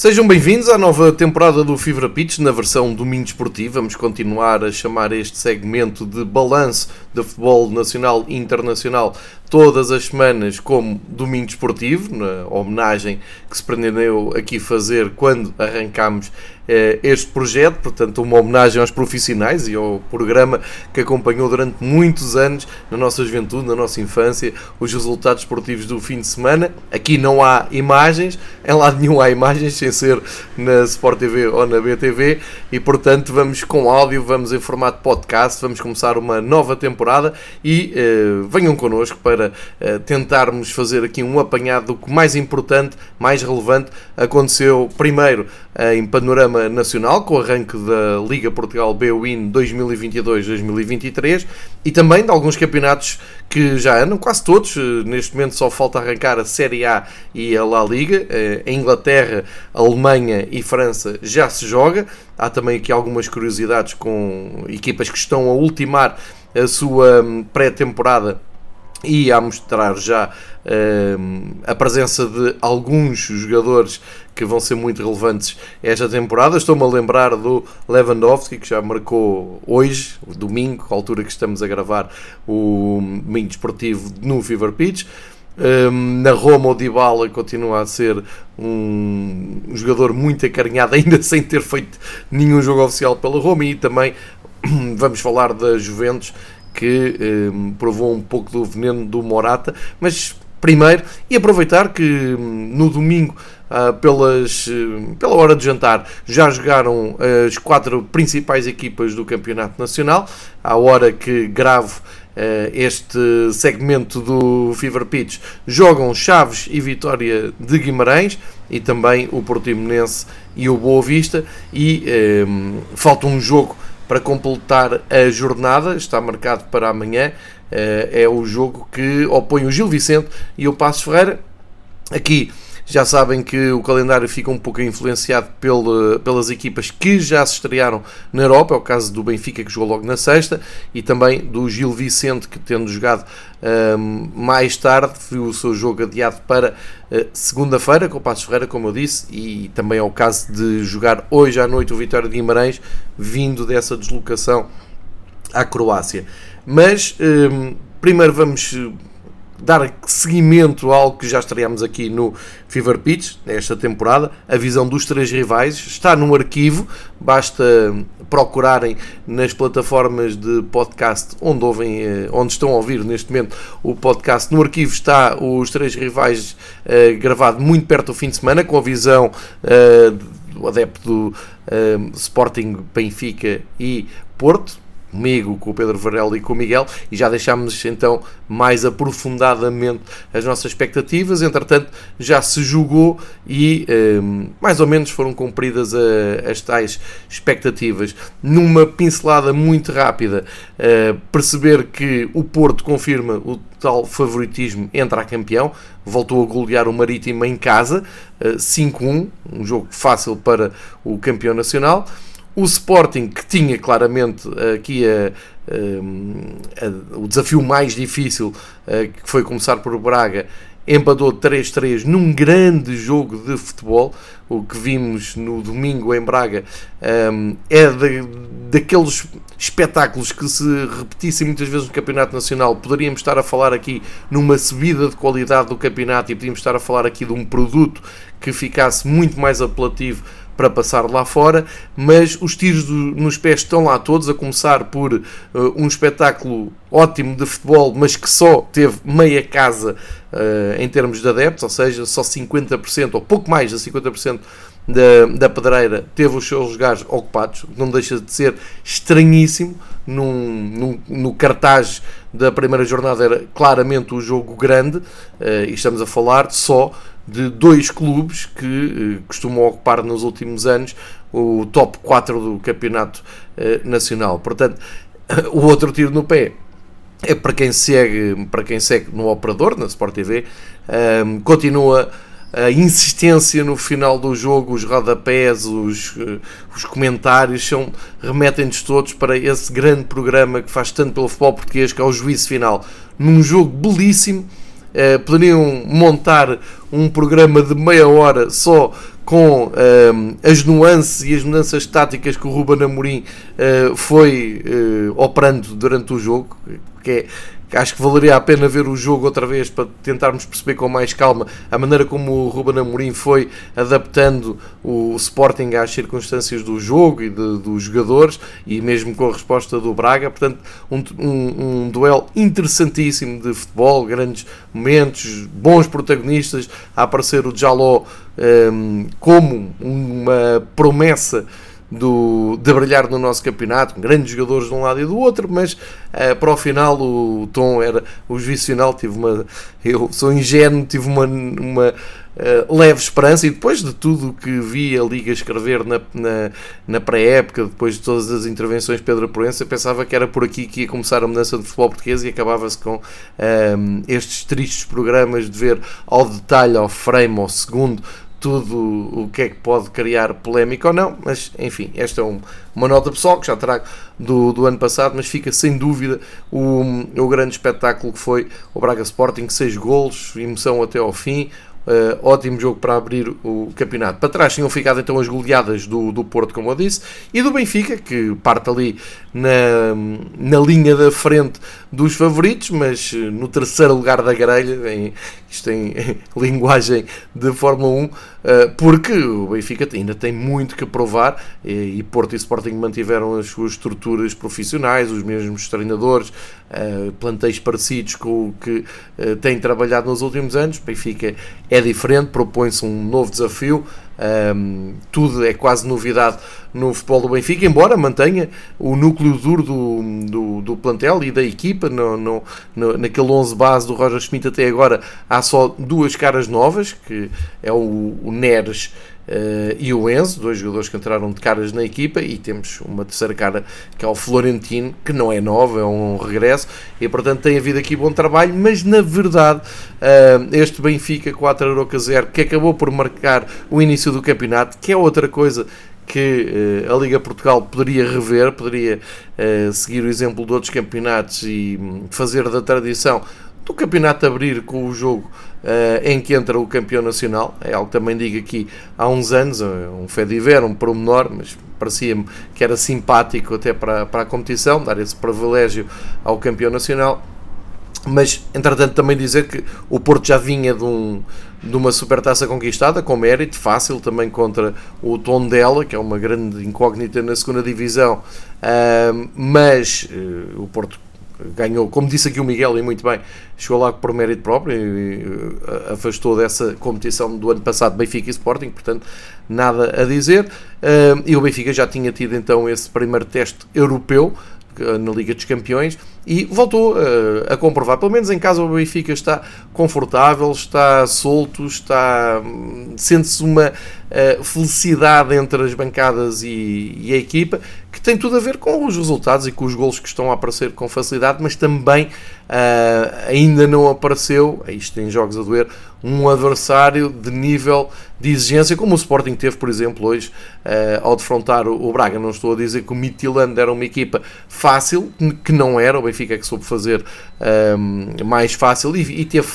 Sejam bem-vindos à nova temporada do Fibra Pitch na versão domingo esportivo. Vamos continuar a chamar este segmento de balanço de futebol nacional e internacional todas as semanas como domingo esportivo, na homenagem que se pretendeu aqui fazer quando arrancámos eh, este projeto, portanto uma homenagem aos profissionais e ao programa que acompanhou durante muitos anos na nossa juventude, na nossa infância, os resultados esportivos do fim de semana. Aqui não há imagens, em lado nenhum há imagens, sem ser na Sport TV ou na BTV, e portanto vamos com áudio, vamos em formato podcast, vamos começar uma nova temporada e eh, venham connosco para para uh, tentarmos fazer aqui um apanhado do que mais importante, mais relevante aconteceu primeiro uh, em panorama nacional, com o arranque da Liga Portugal B-Win 2022-2023 e também de alguns campeonatos que já andam, quase todos. Uh, neste momento só falta arrancar a Série A e a La Liga. a Inglaterra, Alemanha e França já se joga. Há também aqui algumas curiosidades com equipas que estão a ultimar a sua hum, pré-temporada e a mostrar já uh, a presença de alguns jogadores que vão ser muito relevantes esta temporada. Estou-me a lembrar do Lewandowski, que já marcou hoje, domingo, a altura que estamos a gravar o domingo desportivo no Fever Pitch. Um, na Roma, o Dybala continua a ser um, um jogador muito acarinhado, ainda sem ter feito nenhum jogo oficial pela Roma. E também vamos falar da Juventus, que eh, provou um pouco do veneno do Morata, mas primeiro e aproveitar que hum, no domingo ah, pelas, eh, pela hora de jantar já jogaram as quatro principais equipas do Campeonato Nacional, à hora que gravo eh, este segmento do Fever Pitch jogam Chaves e Vitória de Guimarães e também o Portimonense e o Boa Vista e falta um jogo para completar a jornada, está marcado para amanhã, eh, é o jogo que opõe o Gil Vicente e o Passos Ferreira. Aqui já sabem que o calendário fica um pouco influenciado pela, pelas equipas que já se estrearam na Europa, é o caso do Benfica que jogou logo na sexta e também do Gil Vicente que tendo jogado um, mais tarde viu o seu jogo adiado para uh, segunda-feira com o Passos Ferreira, como eu disse, e também é o caso de jogar hoje à noite o Vitória de Guimarães, vindo dessa deslocação à Croácia. Mas um, primeiro vamos dar seguimento a algo que já estreámos aqui no Fever Pitch, nesta temporada, a visão dos três rivais, está no arquivo, basta procurarem nas plataformas de podcast onde, ouvem, eh, onde estão a ouvir neste momento o podcast. No arquivo está os três rivais uh, gravado muito perto do fim de semana, com a visão uh, do adepto do uh, Sporting Benfica e Porto comigo, com o Pedro Varela e com o Miguel e já deixámos então mais aprofundadamente as nossas expectativas. Entretanto, já se julgou e um, mais ou menos foram cumpridas a, eh, as tais expectativas. Numa pincelada muito rápida, uh, perceber que o Porto confirma o tal favoritismo entre a campeão, voltou a golear o Marítimo em casa, uh, 5-1, um jogo fácil para o campeão nacional. O Sporting, que tinha claramente aqui a, a, a, o desafio mais difícil, que foi começar por Braga, empatou 3-3 num grande jogo de futebol. O que vimos no domingo em Braga um, é de, daqueles espetáculos que se repetissem muitas vezes no Campeonato Nacional. Poderíamos estar a falar aqui numa subida de qualidade do campeonato e podíamos estar a falar aqui de um produto que ficasse muito mais apelativo para passar lá fora, mas os tiros do, nos pés estão lá todos, a começar por uh, um espetáculo ótimo de futebol, mas que só teve meia casa uh, em termos de adeptos, ou seja, só 50%, ou pouco mais de 50% da, da pedreira teve os seus lugares ocupados, não deixa de ser estranhíssimo. Num, num, no cartaz da primeira jornada era claramente o jogo grande, uh, e estamos a falar só de dois clubes que uh, costumam ocupar nos últimos anos o top 4 do campeonato uh, nacional. Portanto, o outro tiro no pé é para quem segue, para quem segue no operador, na Sport TV, um, continua a insistência no final do jogo, os rodapés, os, eh, os comentários, são, remetem-nos todos para esse grande programa que faz tanto pelo futebol português, que é o juízo final. Num jogo belíssimo, eh, poderiam montar um programa de meia hora só com uh, as nuances e as mudanças táticas que o Ruben Amorim uh, foi operando durante o jogo, que é acho que valeria a pena ver o jogo outra vez para tentarmos perceber com mais calma a maneira como o Ruben Amorim foi adaptando o Sporting às circunstâncias do jogo e de, dos jogadores e mesmo com a resposta do Braga. Portanto, um, um, um duelo interessantíssimo de futebol, grandes momentos, bons protagonistas, a aparecer o Jaló um, como uma promessa do, de brilhar no nosso campeonato, com grandes jogadores de um lado e do outro, mas uh, para o final o, tom era o juicional. Tive uma, eu sou ingênuo, tive uma, uma uh, leve esperança e depois de tudo o que vi a Liga escrever na, na, na pré-época, depois de todas as intervenções de Pedro Proença, pensava que era por aqui que ia começar a mudança do futebol português e acabava-se com ehm, estes tristes programas de ver ao detalhe, ao frame, ao segundo tudo o que é que pode criar polémica ou não, mas enfim, esta é um, uma nota pessoal que já trago do, do ano passado, mas fica sem dúvida o, o grande espetáculo que foi o Braga Sporting, seis golos, emoção até ao fim, Uh, ótimo jogo para abrir o campeonato. Para trás tinham ficado então as goleadas do, do Porto, como eu disse, e do Benfica, que parte ali na, na linha da frente dos favoritos, mas eh, no terceiro lugar da grelha, em, isto em, em linguagem de Fórmula 1, uh, porque o Benfica ainda tem muito que provar e, Porto e Sporting mantiveram as suas estruturas profissionais, os mesmos treinadores, uh, plantéis parecidos com o que uh, têm trabalhado nos últimos anos. Benfica é diferente, propõe-se um novo desafio. Um, tudo é quase novidade no futebol do Benfica, embora mantenha o núcleo duro do, do, do plantel e da equipa. No, no, no, naquele 11 base do Roger Schmidt, até agora há só duas caras novas, que é o, o Neres Uh, e o Enzo, dois jogadores que entraram de caras na equipa, e temos uma terceira cara que é o Florentino, que não é nova, é um regresso, e portanto tem havido aqui bom trabalho, mas na verdade uh, este Benfica 4 Aroca 0, que acabou por marcar o início do campeonato, que é outra coisa que uh, a Liga Portugal poderia rever, poderia seguir o exemplo de outros campeonatos e um, fazer da tradição do campeonato abrir com o jogo uh, em que entra o campeão nacional. É algo que também digo aqui há uns anos, um fé de ver, um promenor, mas parecia-me que era simpático até para, para a competição, dar esse privilégio ao campeão nacional. Mas, entretanto, também dizer que o Porto já vinha de, um, de uma supertaça conquistada, com mérito, fácil, também contra o Tondela, que é uma grande incógnita na segunda divisão, uh, mas uh, o Porto ganhou, como disse aqui o Miguel, e muito bem, chegou lá por mérito próprio e eh, afastou dessa competição do ano passado Benfica e Sporting, portanto, nada a dizer. Eh, e o Benfica já tinha tido então esse primeiro teste europeu eh, na Liga dos Campeões e voltou a comprovar, pelo menos em casa o Benfica está confortável, está solto, está hum, sente-se uma felicidade entre as bancadas e, e a equipa que tem tudo a ver com os resultados e com os golos que estão a aparecer com facilidade, mas também uh, ainda não apareceu, isto tem jogos a doer, um adversário de nível de exigência, como o Sporting teve, por exemplo, hoje, uh, ao defrontar o, o, Braga. Não estou a dizer que o Midtjylland era uma equipa fácil, que não era, o Benfica que soube fazer uh, mais fácil e, e teve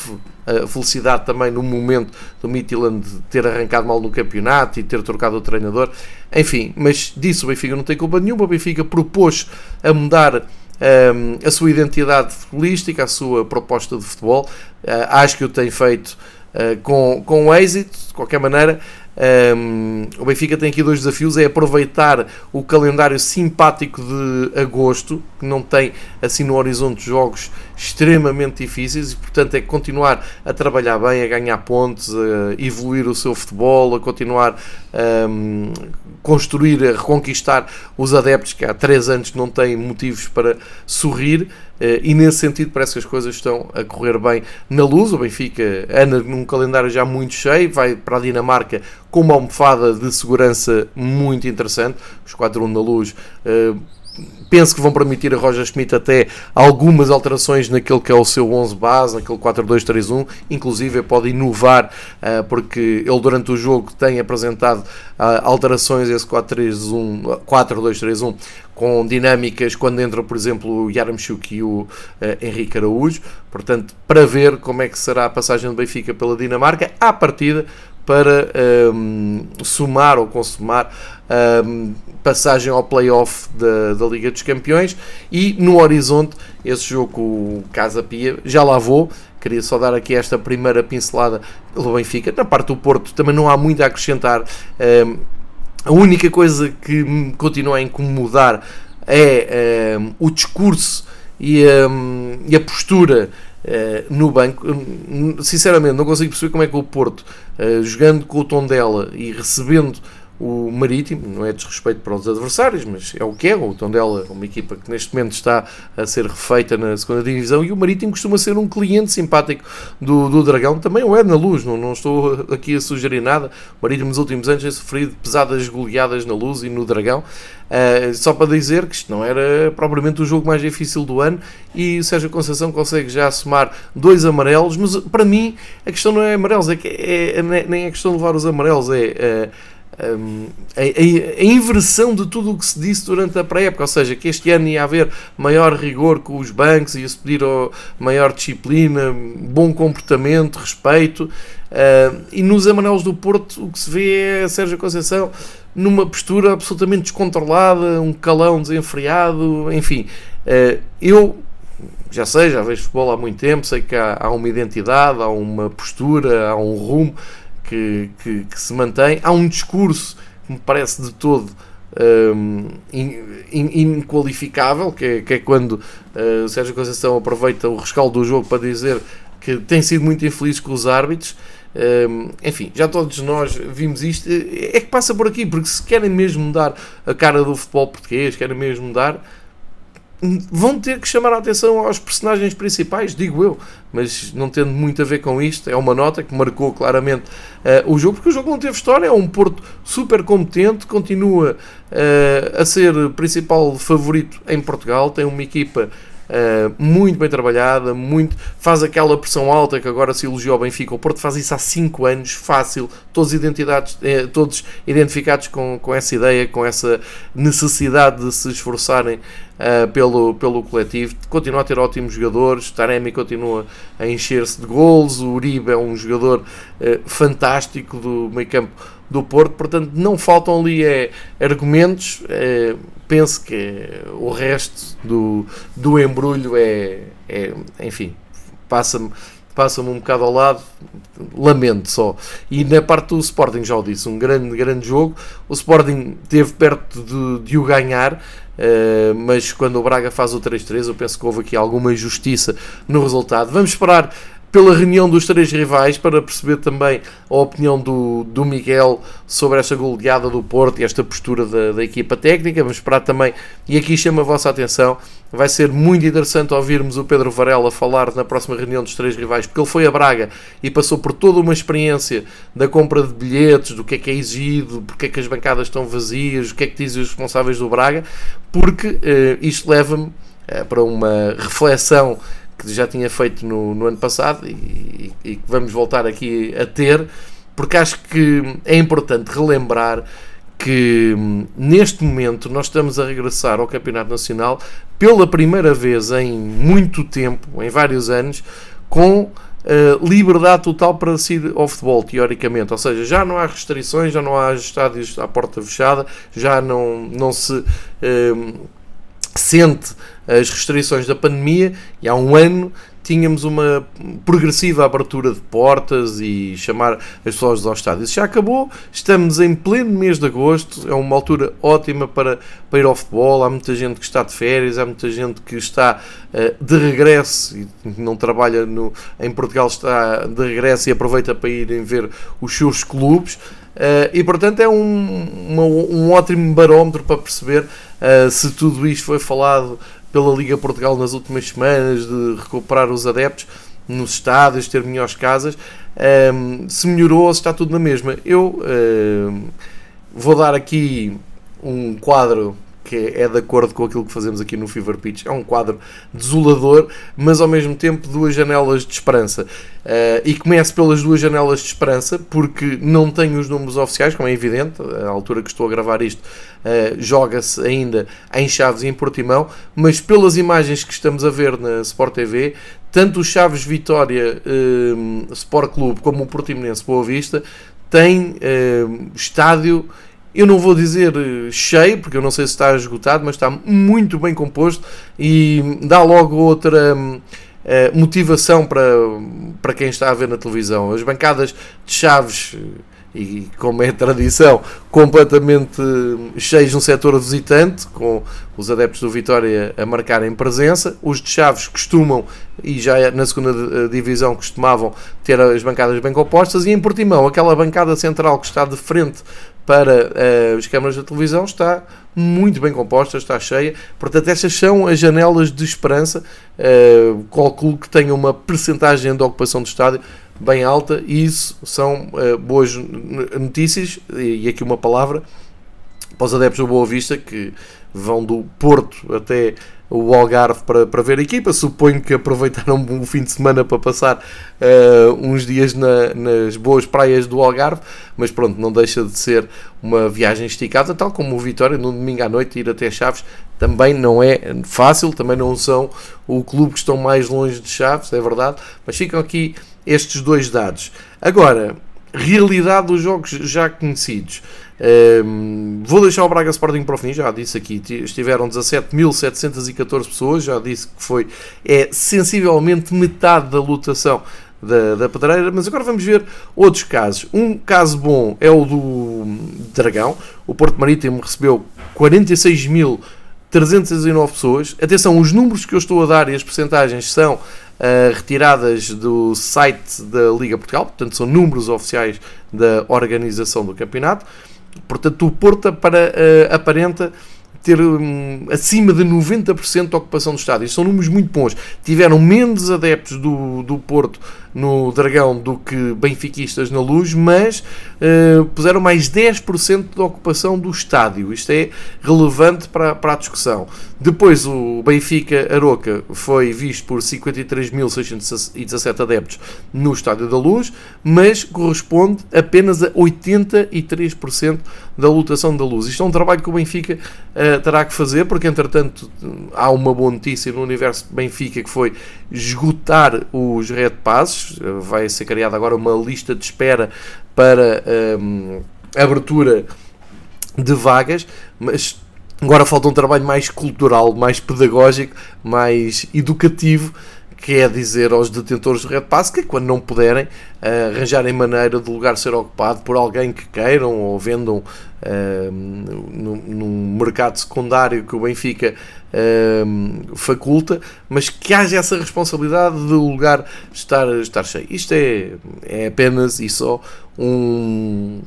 a felicidade também no momento do Midtjylland ter arrancado mal no campeonato e ter trocado o treinador. Enfim, mas disso o Benfica não tem culpa nenhuma. O Benfica propôs a mudar um, a sua identidade futebolística, a sua proposta de futebol. Uh, acho que o tem feito uh, com, com êxito, de qualquer maneira. Um, o Benfica tem aqui dois desafios: é aproveitar o calendário simpático de agosto, que não tem assim no horizonte jogos extremamente difíceis, e portanto é continuar a trabalhar bem, a ganhar pontos, a evoluir o seu futebol, a continuar a um, construir, a reconquistar os adeptos que há três anos não têm motivos para sorrir. Eh, e nesse sentido parece que as coisas estão a correr bem na luz. O Benfica anda num calendário já muito cheio, vai para a Dinamarca com uma almofada de segurança muito interessante. Os 4-1 na luz, eh, penso que vão permitir a Roger Schmidt até algumas alterações naquele que é o seu 11 base, naquele 4-2-3-1, inclusive pode inovar, uh, porque ele durante o jogo tem apresentado uh, alterações a esse 4-2-3-1 com dinâmicas quando entra, por exemplo, o Yaramchuk e o uh, Henrique Araújo, portanto, para ver como é que será a passagem do Benfica pela Dinamarca, à partida, para um, somar ou consumar um, passagem ao playoff da, da Liga dos Campeões. E no horizonte esse jogo com o Casa Pia já lá vou. Queria só dar aqui esta primeira pincelada pelo Benfica. Na parte do Porto também não há muito a acrescentar. Um, a única coisa que me continua a incomodar é o discurso e, e a postura Uh, no banco. Sinceramente, não consigo perceber como é que o Porto, uh, jogando com o tom dela e recebendo o Marítimo, não é desrespeito para os adversários, mas é o que é. O Tondela é uma equipa que neste momento está a ser refeita na segunda divisão e o Marítimo costuma ser um cliente simpático do, do Dragão. Também o é na luz, não, não estou aqui a sugerir nada. O Marítimo nos últimos anos tem sofrido pesadas goleadas na luz e no Dragão. Uh, só para dizer que isto não era propriamente o jogo mais difícil do ano e o Sérgio Conceição consegue já somar dois amarelos, mas para mim a questão não é amarelos, é que é, nem é questão de levar os amarelos, é. Uh, a, a, inversão de tudo o que se disse durante a pré-época, ou seja, que este ano ia haver maior rigor com os bancos, ia-se pedir maior disciplina, bom comportamento, respeito, uh, e nos amarelos do Porto o que se vê é Sérgio Conceição numa postura absolutamente descontrolada, um calão desenfreado, enfim, uh, eu já sei, já vejo futebol há muito tempo, sei que há, há uma identidade, há uma postura, há um rumo, que, que, que, se mantém. Há um discurso que me parece de todo um, inqualificável, que é, que é quando uh, Sérgio Conceição aproveita o rescaldo do jogo para dizer que tem sido muito infeliz com os árbitros. Um, enfim, já todos nós vimos isto. É que passa por aqui, porque se querem mesmo mudar a cara do futebol português, querem mesmo mudar vão ter que chamar a atenção aos personagens principais, digo eu, mas não tendo muito a ver com isto, é uma nota que marcou claramente uh, o jogo, porque o jogo não teve história, é um Porto super competente, continua uh, a ser principal favorito em Portugal, tem uma equipa Uh, muito bem trabalhada, muito, faz aquela pressão alta que agora se elogiou ao Benfica. O Porto faz isso há 5 anos, fácil, todos, identidades, eh, todos identificados com, com essa ideia, com essa necessidade de se esforçarem uh, pelo, pelo coletivo. Continua a ter ótimos jogadores, Taremi continua a encher-se de gols, o Uribe é um jogador uh, fantástico do meio campo do Porto, portanto não faltam ali é, argumentos. Penso que o resto do, do embrulho é, é enfim, passa-me passa-me um bocado ao lado, lamento só. E na parte do Sporting, já o disse, um grande, grande jogo. O Sporting teve perto de, de o ganhar, uh, mas quando o Braga faz o 3-3, eu penso que houve aqui alguma justiça no resultado. Vamos esperar pela reunião dos três rivais para perceber também a opinião do, do Miguel sobre esta goleada do Porto e esta postura da, da equipa técnica. Vamos esperar também, e aqui chama a vossa atenção, vai ser muito interessante ouvirmos o Pedro Varela falar na próxima reunião dos três rivais, porque ele foi a Braga e passou por toda uma experiência da compra de bilhetes, do que é que é exigido, porque é que as bancadas estão vazias, o que é que dizem os responsáveis do Braga, porque eh, isto leva-me eh, para uma reflexão que já tinha feito no, no ano passado e, que vamos voltar aqui a ter, porque acho que é importante relembrar que hum, neste momento nós estamos a regressar ao Campeonato Nacional pela primeira vez em muito tempo, em vários anos, com Uh, liberdade total para ir ao futebol, teoricamente. Ou seja, já não há restrições, já não há estádios à porta fechada, já não, não se uh, sente as restrições da pandemia e há um ano tínhamos uma progressiva abertura de portas e chamar as pessoas aos estádios. Já acabou, estamos em pleno mês de agosto, é uma altura ótima para, para ir ao futebol. Há muita gente que está de férias, há muita gente que está uh, de regresso e não trabalha no, em Portugal, está de regresso e aproveita para irem ver os seus clubes. Uh, e portanto é um, uma, um ótimo barómetro para perceber uh, se tudo isto foi falado pela Liga Portugal nas últimas semanas, de recuperar os adeptos nos estádios, ter melhores casas, um, se melhorou ou se está tudo na mesma. Eu um, vou dar aqui um quadro que é de acordo com aquilo que fazemos aqui no Fever Pitch. É um quadro desolador, mas ao mesmo tempo duas janelas de esperança. Uh, e começo pelas duas janelas de esperança, porque não tenho os números oficiais, como é evidente, à altura que estou a gravar isto, uh, joga-se ainda em Chaves e em Portimão, mas pelas imagens que estamos a ver na Sport TV, tanto o Chaves Vitória uh, Sport Clube como o Portimonense Boa Vista têm estádio eu não vou dizer eh, cheio, porque eu não sei se está esgotado, mas está muito bem composto e dá logo outra uh, motivação para, para quem está a ver na televisão. As bancadas de chaves, eh, e como é tradição, completamente cheios no setor visitante, com os adeptos do Vitória a marcarem presença. Os de Chaves costumam, e já na segunda divisão costumavam, ter as bancadas bem compostas. E em Portimão, aquela bancada central que está de frente para uh, as câmaras da televisão está muito bem composta, está cheia. Portanto, estas são as janelas de esperança. Uh, calculo que tenha uma percentagem de ocupação do estádio bem alta e isso são uh, boas notícias. E, e aqui uma palavra para os adeptos do Boa Vista que vão do Porto até o Algarve para, para ver a equipa. Suponho que aproveitaram o fim de semana para passar uh, uns dias na, nas boas praias do Algarve, mas pronto, não deixa de ser uma viagem esticada, tal como o Vitória no domingo à noite ir até Chaves também não é fácil, também não são o clube que estão mais longe de Chaves, é verdade, mas ficam aqui estes dois dados. Agora, realidade dos jogos já conhecidos. Um, vou deixar o Braga Sporting para o fim, já disse aqui, estiveram 17.714 pessoas, já disse que foi é sensivelmente metade da lotação da, da Pedreira, mas agora vamos ver outros casos. Um caso bom é o do Dragão, o Porto Marítimo recebeu 46.309 pessoas. Atenção, os números que eu estou a dar e as percentagens são Uh, retiradas do site da Liga Portugal, portanto são números oficiais da organização do campeonato. Portanto, o Porto para, uh, aparenta ter um, acima de 90% de ocupação do estádio. São números muito bons. Tiveram menos adeptos do, do Porto no Dragão do que benfiquistas na Luz, mas uh, puseram mais 10% de ocupação do estádio. Isto é relevante para, para a discussão. Depois o Benfica Aroca foi visto por 53.617 adeptos no Estádio da Luz, mas corresponde apenas a 83% da lotação da Luz. Isto é um trabalho que o Benfica uh, terá que fazer, porque entretanto há uma boa notícia no universo Benfica que foi esgotar os Red Passes vai ser criada agora uma lista de espera para um, abertura de vagas, mas agora falta um trabalho mais cultural, mais pedagógico, mais educativo que é dizer aos detentores do Red Pass que quando não puderem uh, arranjarem maneira do lugar ser ocupado por alguém que queiram ou vendam uh, num, mercado secundário que o Benfica uh, faculta, mas que haja essa responsabilidade de o lugar estar, estar cheio. Isto é, é apenas e só um,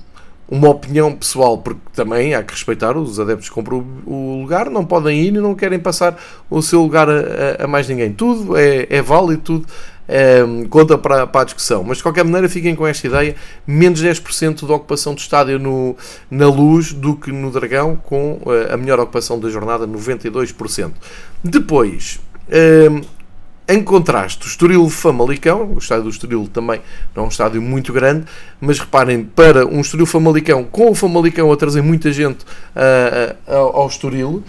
uma opinião pessoal, porque também há que respeitar os adeptos que compram o lugar, não podem ir e não querem passar o seu lugar a, a mais ninguém. Tudo é, é válido, tudo é, conta para, para a discussão. Mas de qualquer maneira, fiquem com esta ideia: menos 10% de ocupação do estádio no, na luz do que no Dragão, com eh, a melhor ocupação da jornada, 92%. Depois. É, em contraste, o Estoril Famalicão, o estádio do Estoril também não é um estádio muito grande, mas reparem, para um Estoril Famalicão, com o Famalicão a trazer muita gente uh, ao Estoril,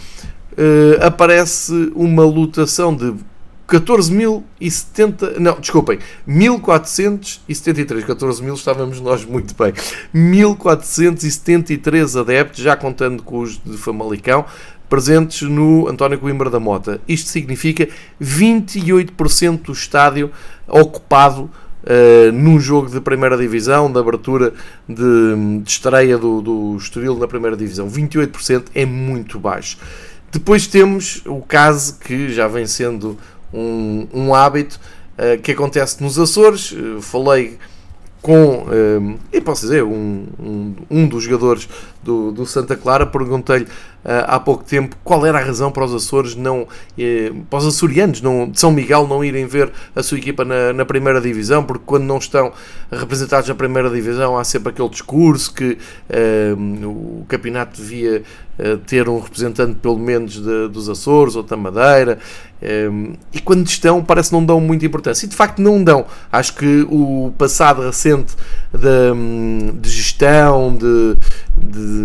uh, aparece uma lotação de 14.070, não, desculpem, 1473, 14 mil estávamos nós muito bem, 1473 adeptos, já contando com os de Famalicão, presentes no António Coimbra da Mota. Isto significa 28% do estádio ocupado uh, num jogo de primeira divisão, de abertura de, de estreia do, do Estoril na primeira divisão. 28% é muito baixo. Depois temos o caso que já vem sendo um, um hábito uh, que acontece nos Açores. Uh, falei com, e posso dizer, um, um, um, dos jogadores do, do Santa Clara, perguntei-lhe uh, há pouco tempo qual era a razão para os Açores não, eh, para os açorianos não, de São Miguel não irem ver a sua equipa na, na primeira divisão, porque quando não estão representados na primeira divisão há sempre aquele discurso que uh, o campeonato devia ter um representante pelo menos de, dos Açores ou da Madeira, um, e quando estão, parece que não dão muita importância. E de facto não dão. Acho que o passado recente de, de gestão, de, de,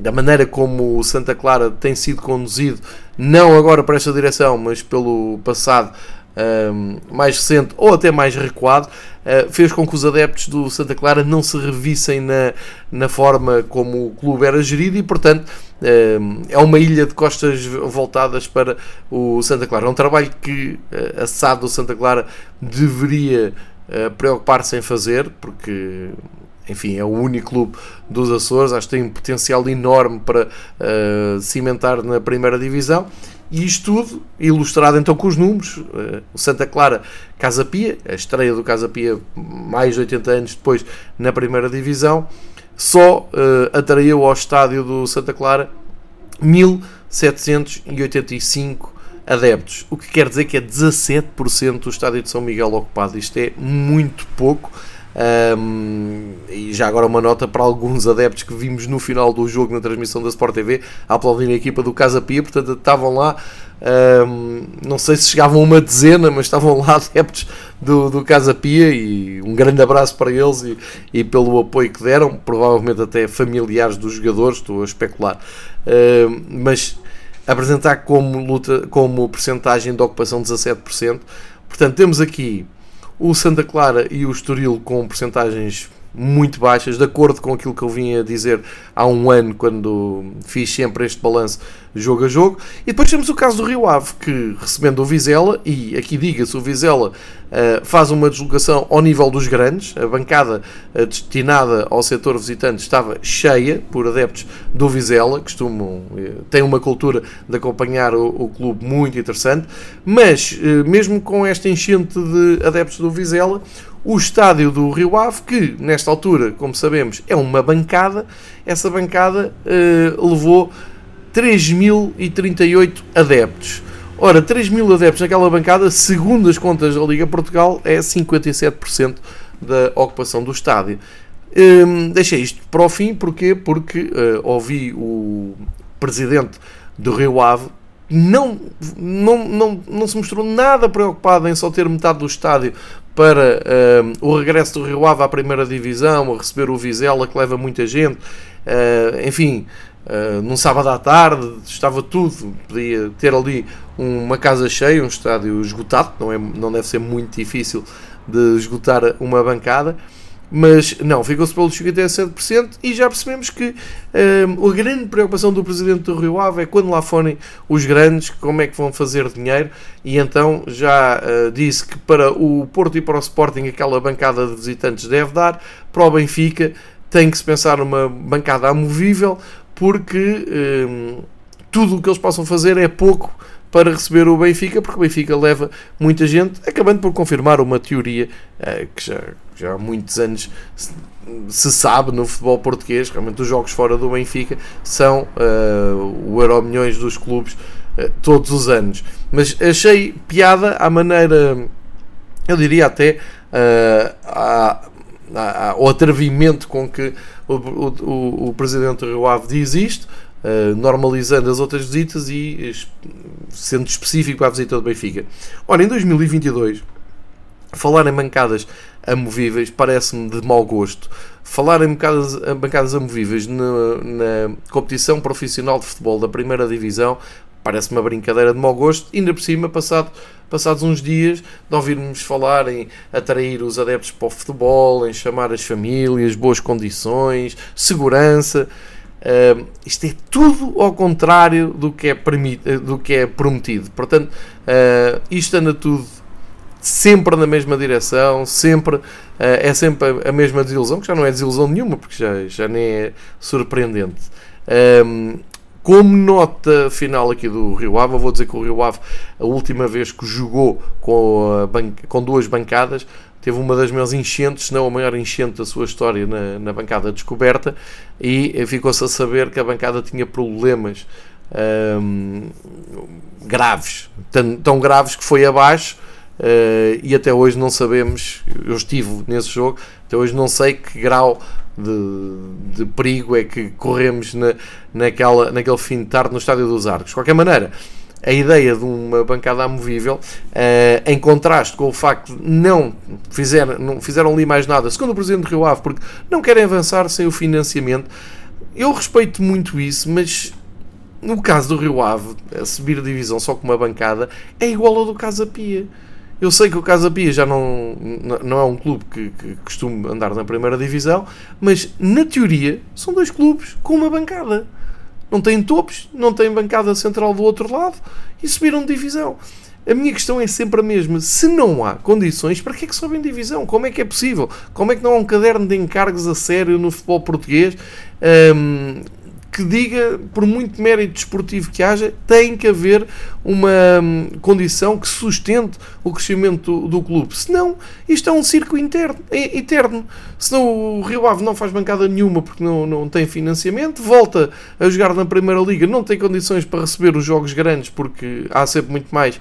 da maneira como o Santa Clara tem sido conduzido, não agora para esta direção, mas pelo passado um, mais recente ou até mais recuado, uh, fez com que os adeptos do Santa Clara não se revissem na, na forma como o clube era gerido e, portanto, um, é uma ilha de costas voltadas para o Santa Clara. Um trabalho que uh, a SAD do Santa Clara deveria uh, preocupar-se em fazer, porque enfim, é o único clube dos Açores, acho que tem um potencial enorme para uh, cimentar na primeira divisão e isto tudo ilustrado então com os números. Uh, o Santa Clara Casa Pia, a estreia do Casa Pia mais de 80 anos depois na primeira divisão, só uh, atraiu ao estádio do Santa Clara 1785 adeptos, o que quer dizer que é 17% do estádio de São Miguel ocupado. Isto é muito pouco. Um, e já agora uma nota para alguns adeptos que vimos no final do jogo na transmissão da Sport TV a aplaudir a equipa do Casa Pia, portanto estavam lá, um, não sei se chegavam uma dezena, mas estavam lá adeptos do, do Casa Pia e um grande abraço para eles e, e pelo apoio que deram, provavelmente até familiares dos jogadores, estou a especular, um, mas apresentar como luta, como percentagem de ocupação 17%, portanto temos aqui o Santa Clara e o Estoril com porcentagens muito baixas, de acordo com aquilo que eu vinha a dizer há um ano, quando fiz sempre este balanço jogo a jogo. E depois temos o caso do Rio Ave, que recebendo o Vizela, e aqui diga-se, o Vizela uh, faz uma deslocação ao nível dos grandes, a bancada uh, destinada ao setor visitante estava cheia por adeptos do Vizela, que costumam, uh, têm uma cultura de acompanhar o, o clube muito interessante, mas mesmo com esta enchente de adeptos do Vizela, o estádio do Rio Ave, que nesta altura, como sabemos, é uma bancada, essa bancada uh, levou 3.038 adeptos. Ora, 3.000 adeptos naquela bancada, segundo as contas da Liga Portugal, é 57% da ocupação do estádio. Um, deixei isto para o fim, porquê? Porque uh, ouvi o presidente do Rio Ave não, não, não, não se mostrou nada preocupado em só ter metade do estádio para uh, o regresso do Rio Ave à primeira divisão, a receber o Vizela, que leva muita gente, uh, enfim, uh, num sábado à tarde, estava tudo, podia ter ali uma casa cheia, um estádio esgotado, não, é, não deve ser muito difícil de esgotar uma bancada, mas não, ficou-se pelos 57% e já percebemos que um, a grande preocupação do presidente do Rio Ave é quando lá forem os grandes, como é que vão fazer dinheiro. E então já uh, disse que para o Porto e para o Sporting aquela bancada de visitantes deve dar, para o Benfica tem que se pensar numa bancada amovível porque um, tudo o que eles possam fazer é pouco para receber o Benfica, porque o Benfica leva muita gente, acabando por confirmar uma teoria uh, que já, já há muitos anos se, sabe no futebol português, realmente os jogos fora do Benfica são uh, o Euro Milhões dos clubes uh, todos os anos. Mas achei piada a maneira, eu diria até, a, a, o atrevimento com que o, o, o presidente Rio Ave diz isto, uh, normalizando as outras visitas e sendo específico a visita do Benfica. Ora, em 2022, falar em bancadas amovíveis parece-me de mau gosto. Falar em bancadas, bancadas amovíveis na, na competição profissional de futebol da primeira divisão parece uma brincadeira de mau gosto, ainda por cima, passado, passados uns dias, de ouvirmos falar em atrair os adeptos para o futebol, em chamar as famílias, boas condições, segurança. Uh, isto é tudo ao contrário do que é, do que é prometido. Portanto, uh, isto anda tudo sempre na mesma direção, sempre uh, é sempre a, mesma desilusão, que já não é desilusão nenhuma, porque já, já nem é surpreendente. Como nota final aqui do Rio Ave, eu vou dizer que o Rio Ave, a última vez que jogou com, com duas bancadas, teve uma das maiores enchentes, se não a maior enchente da sua história na, na bancada descoberta, e ficou-se a saber que a bancada tinha problemas hum, graves, tão, tão, graves que foi abaixo, uh, e até hoje não sabemos, eu estive nesse jogo, até hoje não sei que grau de, de perigo é que corremos na, naquela, naquele fim de tarde no Estádio dos Arcos. De qualquer maneira, a ideia de uma bancada amovível, uh, em contraste com o facto de não, fizer, não fizeram ali mais nada, segundo o Presidente do Rio Ave, porque não querem avançar sem o financiamento. Eu respeito muito isso, mas no caso do Rio Ave, a subir a divisão só com uma bancada, é igual ao do Casa Pia. Eu sei que o Casa Pia já não, não é um clube que, que costuma andar na primeira divisão, mas na teoria são dois clubes com uma bancada. Não têm topos, não têm bancada central do outro lado e subiram de divisão. A minha questão é sempre a mesma. Se não há condições, para que é que sobem divisão? Como é que é possível? Como é que não há um caderno de encargos a sério no futebol português? Um, que diga, por muito mérito desportivo que haja, tem que haver uma hum, condição que sustente o crescimento do, do, clube. Senão, isto é um circo interno, é, eterno. Senão o Rio Ave não faz bancada nenhuma porque não, não tem financiamento, volta a jogar na Primeira Liga, não tem condições para receber os jogos grandes porque há sempre muito mais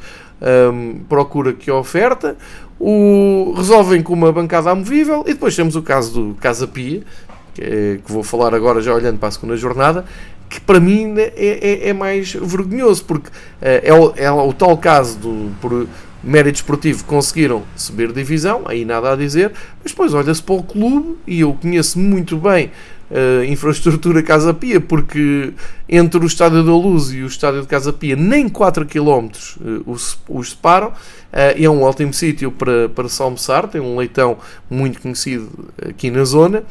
hum, procura que oferta. O, resolvem com uma bancada amovível e depois temos o caso do Casa Pia, que, é, que vou falar agora já olhando para a segunda jornada, que para mim é, é, é mais vergonhoso, porque é, é, o, é o tal caso do, por mérito esportivo conseguiram subir divisão, aí nada a dizer, mas depois olha-se para o clube e eu conheço muito bem a infraestrutura Casa Pia, porque entre o Estádio da Luz e o Estádio de Casa Pia nem 4 km os, os separam, é um ótimo sítio para, para se almoçar, tem um leitão muito conhecido aqui na zona,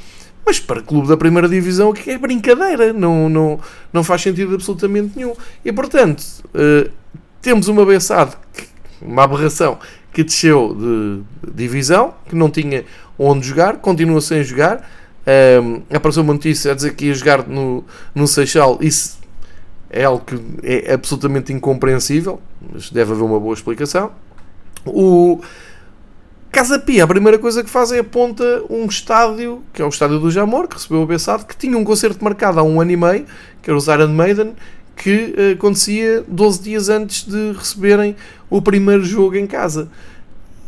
mas para clube da primeira divisão que é brincadeira, não, não, não faz sentido absolutamente nenhum. E portanto, uh, temos uma beçade, uma aberração, que desceu de divisão, que não tinha onde jogar, continua sem jogar. Um, eh, apareceu uma notícia a dizer que ia jogar no, no Seixal. Isso é algo que é absolutamente incompreensível, mas deve haver uma boa explicação. O Casa Pia, a primeira coisa que faz é aponta um estádio, que é o estádio do Jamor, que recebeu o Bessado, que tinha um concerto marcado há um ano e meio, que era o Iron Maiden, que uh, acontecia 12 dias antes de receberem o primeiro jogo em casa.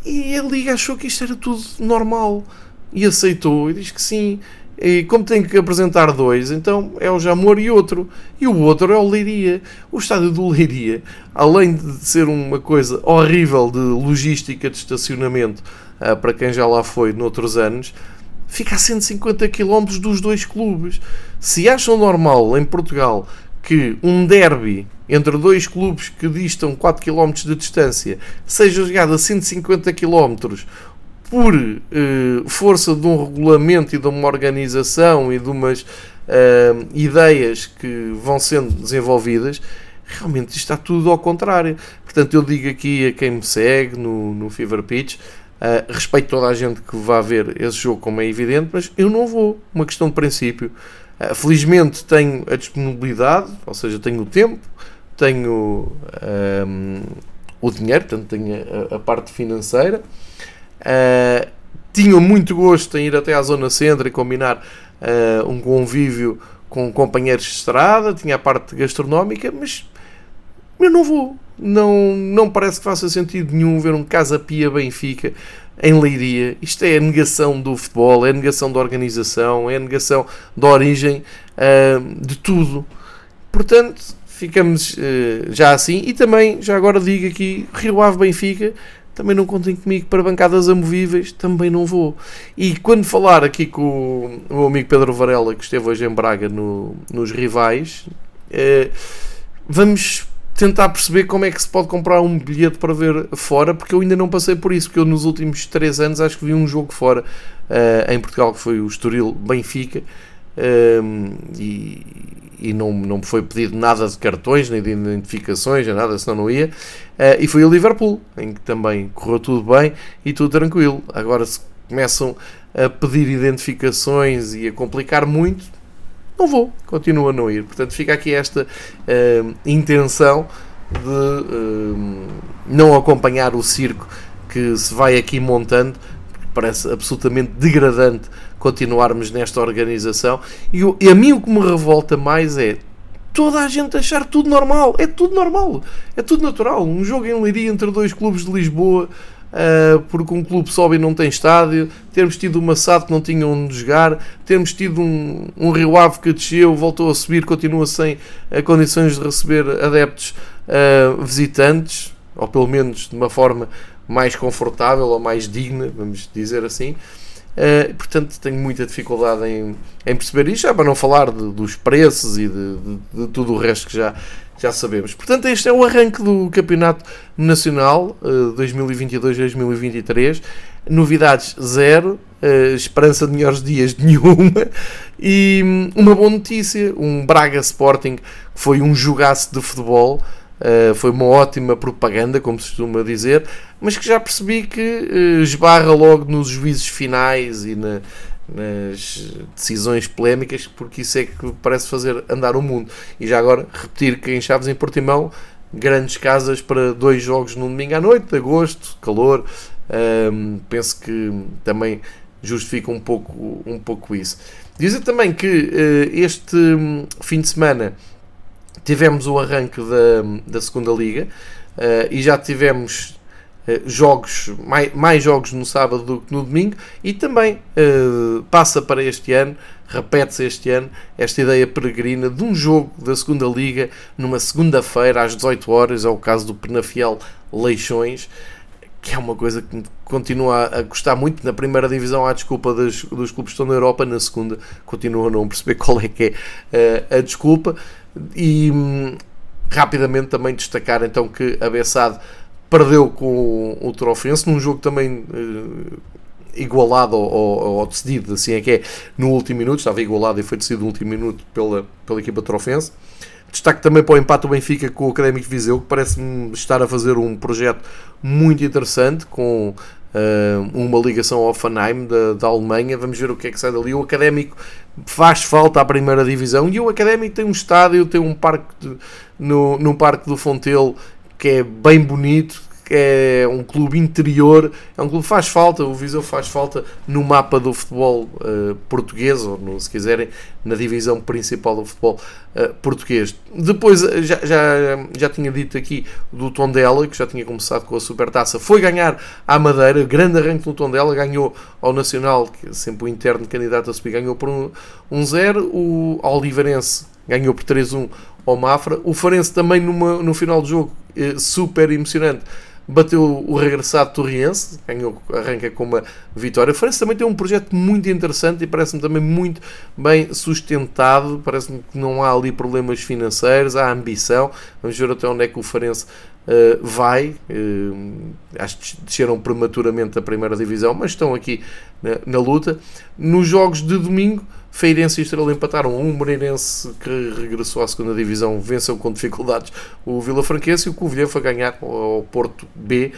E a Liga achou que isto era tudo normal e aceitou e diz que sim. E como tem que apresentar dois, então é o Jamor e outro. E o outro é o Leiria. O estádio do Leiria, além de ser uma coisa horrível de logística de estacionamento uh, para quem já lá foi noutros anos, fica a 150 km dos dois clubes. Se acham normal em Portugal que um derby entre dois clubes que distam 4 km de distância seja jogado a 150 km por uh, força de um regulamento e de uma organização e de umas uh, ideias que vão sendo desenvolvidas, realmente está tudo ao contrário. Portanto, eu digo aqui a quem me segue no, no Fever Pitch, uh, respeito toda a gente que vá ver esse jogo, como é evidente, mas eu não vou. Uma questão de princípio. Uh, felizmente tenho a disponibilidade, ou seja, tenho o tempo, tenho um, o dinheiro, portanto, tenho a, a parte financeira. Uh, tinham muito gosto em ir até à zona centro e combinar uh, um convívio com companheiros de estrada, tinha a parte gastronómica, mas eu não vou. Não, não parece que faça sentido nenhum ver um Casa Pia Benfica em Leiria. Isto é a negação do futebol, é a negação da organização, é a negação da origem uh, de tudo. Portanto, ficamos uh, já assim. E também, já agora digo aqui, Rio Ave Benfica também não contem comigo para bancadas amovíveis, também não vou. E quando falar aqui com o meu amigo Pedro Varela, que esteve hoje em Braga no, nos rivais, eh, vamos tentar perceber como é que se pode comprar um bilhete para ver fora, porque eu ainda não passei por isso, porque eu nos últimos 3 anos acho que vi um jogo fora eh, em Portugal, que foi o Estoril Benfica, eh, e, e não, não foi pedido nada de cartões, nem de identificações, nem nada, senão não ia. Uh, e fui a Liverpool, em que também correu tudo bem e tudo tranquilo. Agora, se começam a pedir identificações e a complicar muito, não vou, continuo a não ir. Portanto, fica aqui esta uh, intenção de uh, não acompanhar o circo que se vai aqui montando, parece absolutamente degradante continuarmos nesta organização. E, e a mim o que me revolta mais é toda a gente achar tudo normal. É tudo normal. É tudo natural. Um jogo em Leiria entre dois clubes de Lisboa, uh, porque um clube sobe e não tem estádio, termos tido uma SAD que não tinha onde jogar, termos tido um, um Rio Ave que desceu, voltou a subir, continua sem uh, condições de receber adeptos uh, visitantes, ou pelo menos de uma forma mais confortável ou mais digna, vamos dizer assim. Uh, portanto, tenho muita dificuldade em, em perceber isto, já para não falar de, dos preços e de, de, de, tudo o resto que já, já sabemos. Portanto, este é o arranque do Campeonato Nacional uh, 2022-2023. Novidades zero, uh, esperança de melhores dias nenhuma e um, uma boa notícia: um Braga Sporting que foi um jogaço de futebol. Uh, foi uma ótima propaganda, como se costuma dizer, mas que já percebi que uh, esbarra logo nos juízes finais e na, nas decisões polémicas, porque isso é que parece fazer andar o mundo. E já agora, repetir que em Chaves em Portimão, grandes casas para dois jogos no domingo à noite, agosto, calor, ehm, penso que também justifica um pouco, um pouco isso. Dizer também que uh, este hum, fim de semana tivemos o arranque da, da segunda liga uh, e já tivemos uh, jogos mais, mais jogos no sábado do que no domingo e também uh, passa para este ano repete-se este ano esta ideia peregrina de um jogo da segunda liga numa segunda-feira às 18 horas é o caso do Penafiel Leixões que é uma coisa que continua a gostar muito. Na primeira divisão, há desculpa dos, dos clubes que estão na Europa, na segunda, continuo a não perceber qual é que é a desculpa. E hum, rapidamente também destacar então que a Bessade perdeu com o, Trofense num jogo também uh, igualado ou, decidido, assim é que é, no último minuto, estava igualado e foi decidido no último minuto pela, pela equipa Trofense. Destaque também para o empate do Benfica com o Académico Viseu, que parece-me estar a fazer um projeto muito interessante com uma ligação ao Offenheim da, da Alemanha. Vamos ver o que é que sai dali. O Académico faz falta à primeira divisão e o Académico tem um estádio, tem um parque de, no, no Parque do Fontelo que é bem bonito, é um clube interior, é um clube que faz falta, o Viseu faz falta no mapa do futebol uh, português, ou no, se quiserem, na divisão principal do futebol uh, português. Depois, eh, já, já, já tinha dito aqui do Tondela, que já tinha começado com a Supertaça, foi ganhar à Madeira, grande arranque do Tondela, ganhou ao Nacional, que é sempre o interno candidato a subir, ganhou por 1-0, um, o Oliveirense ganhou por 3-1 ao Mafra, o Farense também numa, no final do jogo, super emocionante, bateu o regressado Torriense, ganhou, arranca com uma vitória. O Farense também tem um projeto muito interessante e parece-me também muito bem sustentado. Parece-me que não há ali problemas financeiros, há ambição. Vamos ver até onde é que o Farense uh, vai. Uh, acho que desceram prematuramente da primeira divisão, mas estão aqui na, na luta. Nos jogos de domingo Feirense e Estrela empataram um Moreirense que regressou à segunda divisão venceu com dificuldades o Vila Franquense e o Covilhã foi ganhar ao Porto B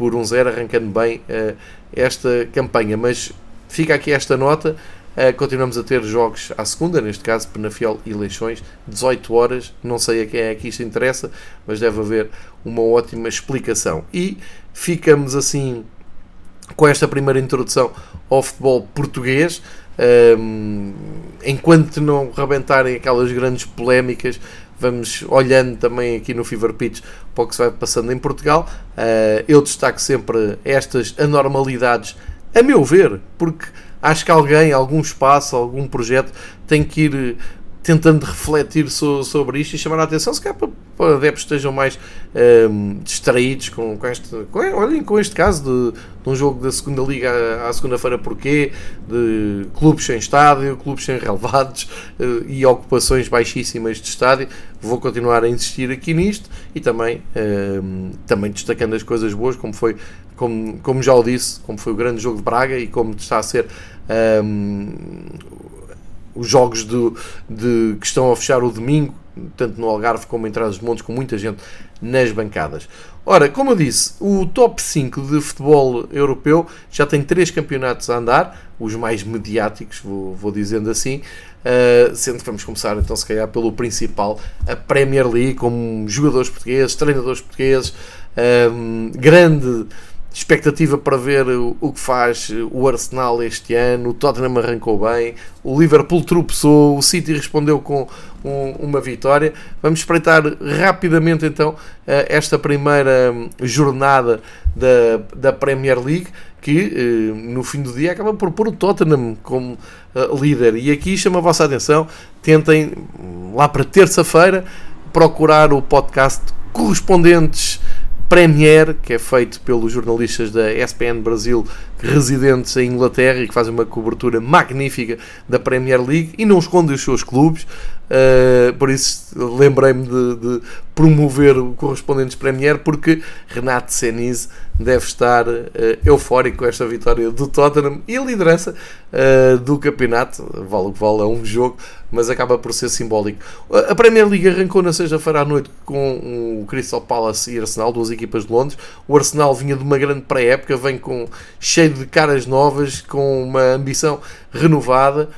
por um zero, arrancando bem uh, esta campanha. Mas fica aqui esta nota. Uh, continuamos a ter jogos à segunda, neste caso Penafiel e Leixões, 18 horas. Não sei a quem é que isto interessa, mas deve haver uma ótima explicação. E ficamos assim com esta primeira introdução ao futebol português. Um, enquanto não rebentarem aquelas grandes polémicas, vamos olhando também aqui no Fever Pitch para o que se vai passando em Portugal. Uh, eu destaco sempre estas anormalidades, a meu ver, porque acho que alguém, algum espaço, algum projeto tem que ir tentando refletir so, sobre isto e chamar a atenção, se calhar para, para adeptos estejam mais um, distraídos com, com, este, com, olhem, com este caso de, de um jogo da segunda Liga à, à segunda-feira, porquê? De clubes sem estádio, clubes sem relevados uh, e ocupações baixíssimas de estádio. Vou continuar a insistir aqui nisto e também, um, também destacando as coisas boas, como foi, como, como já o disse, como foi o grande jogo de Braga e como está a ser. Um, os jogos do, de, que estão a fechar o domingo tanto no Algarve como em Trás-os-Montes, com muita gente nas bancadas. Ora, como eu disse, o top 5 de futebol europeu já tem três campeonatos a andar, os mais mediáticos, vou, vou dizendo assim, uh, sendo que vamos começar então se calhar pelo principal, a Premier League, com jogadores portugueses, treinadores portugueses, um, grande expectativa para ver o, que faz o Arsenal este ano. O Tottenham arrancou bem, o Liverpool tropeçou, o City respondeu com um, uma vitória. Vamos espreitar rapidamente então eh, esta primeira hum, jornada da, da Premier League. Que eh, no fim do dia acaba por pôr o Tottenham como eh, líder. E aqui chama a vossa atenção. Tentem hum, lá para terça-feira procurar o podcast correspondentes Premier, que é feito pelos jornalistas da ESPN Brasil residentes em Inglaterra e que fazem uma cobertura magnífica da Premier League e não escondem os seus clubes. Uh, por isso lembrei-me de, de, promover o Correspondentes Premier porque Renato Senise deve estar uh, eufórico com esta vitória do Tottenham e a liderança uh, do campeonato. Vale o que vale, é um jogo, mas acaba por ser simbólico. A Premier League arrancou na sexta-feira à noite com o Crystal Palace e Arsenal, duas equipas de Londres. O Arsenal vinha de uma grande pré-época, vem com cheio de caras novas, com uma ambição renovada.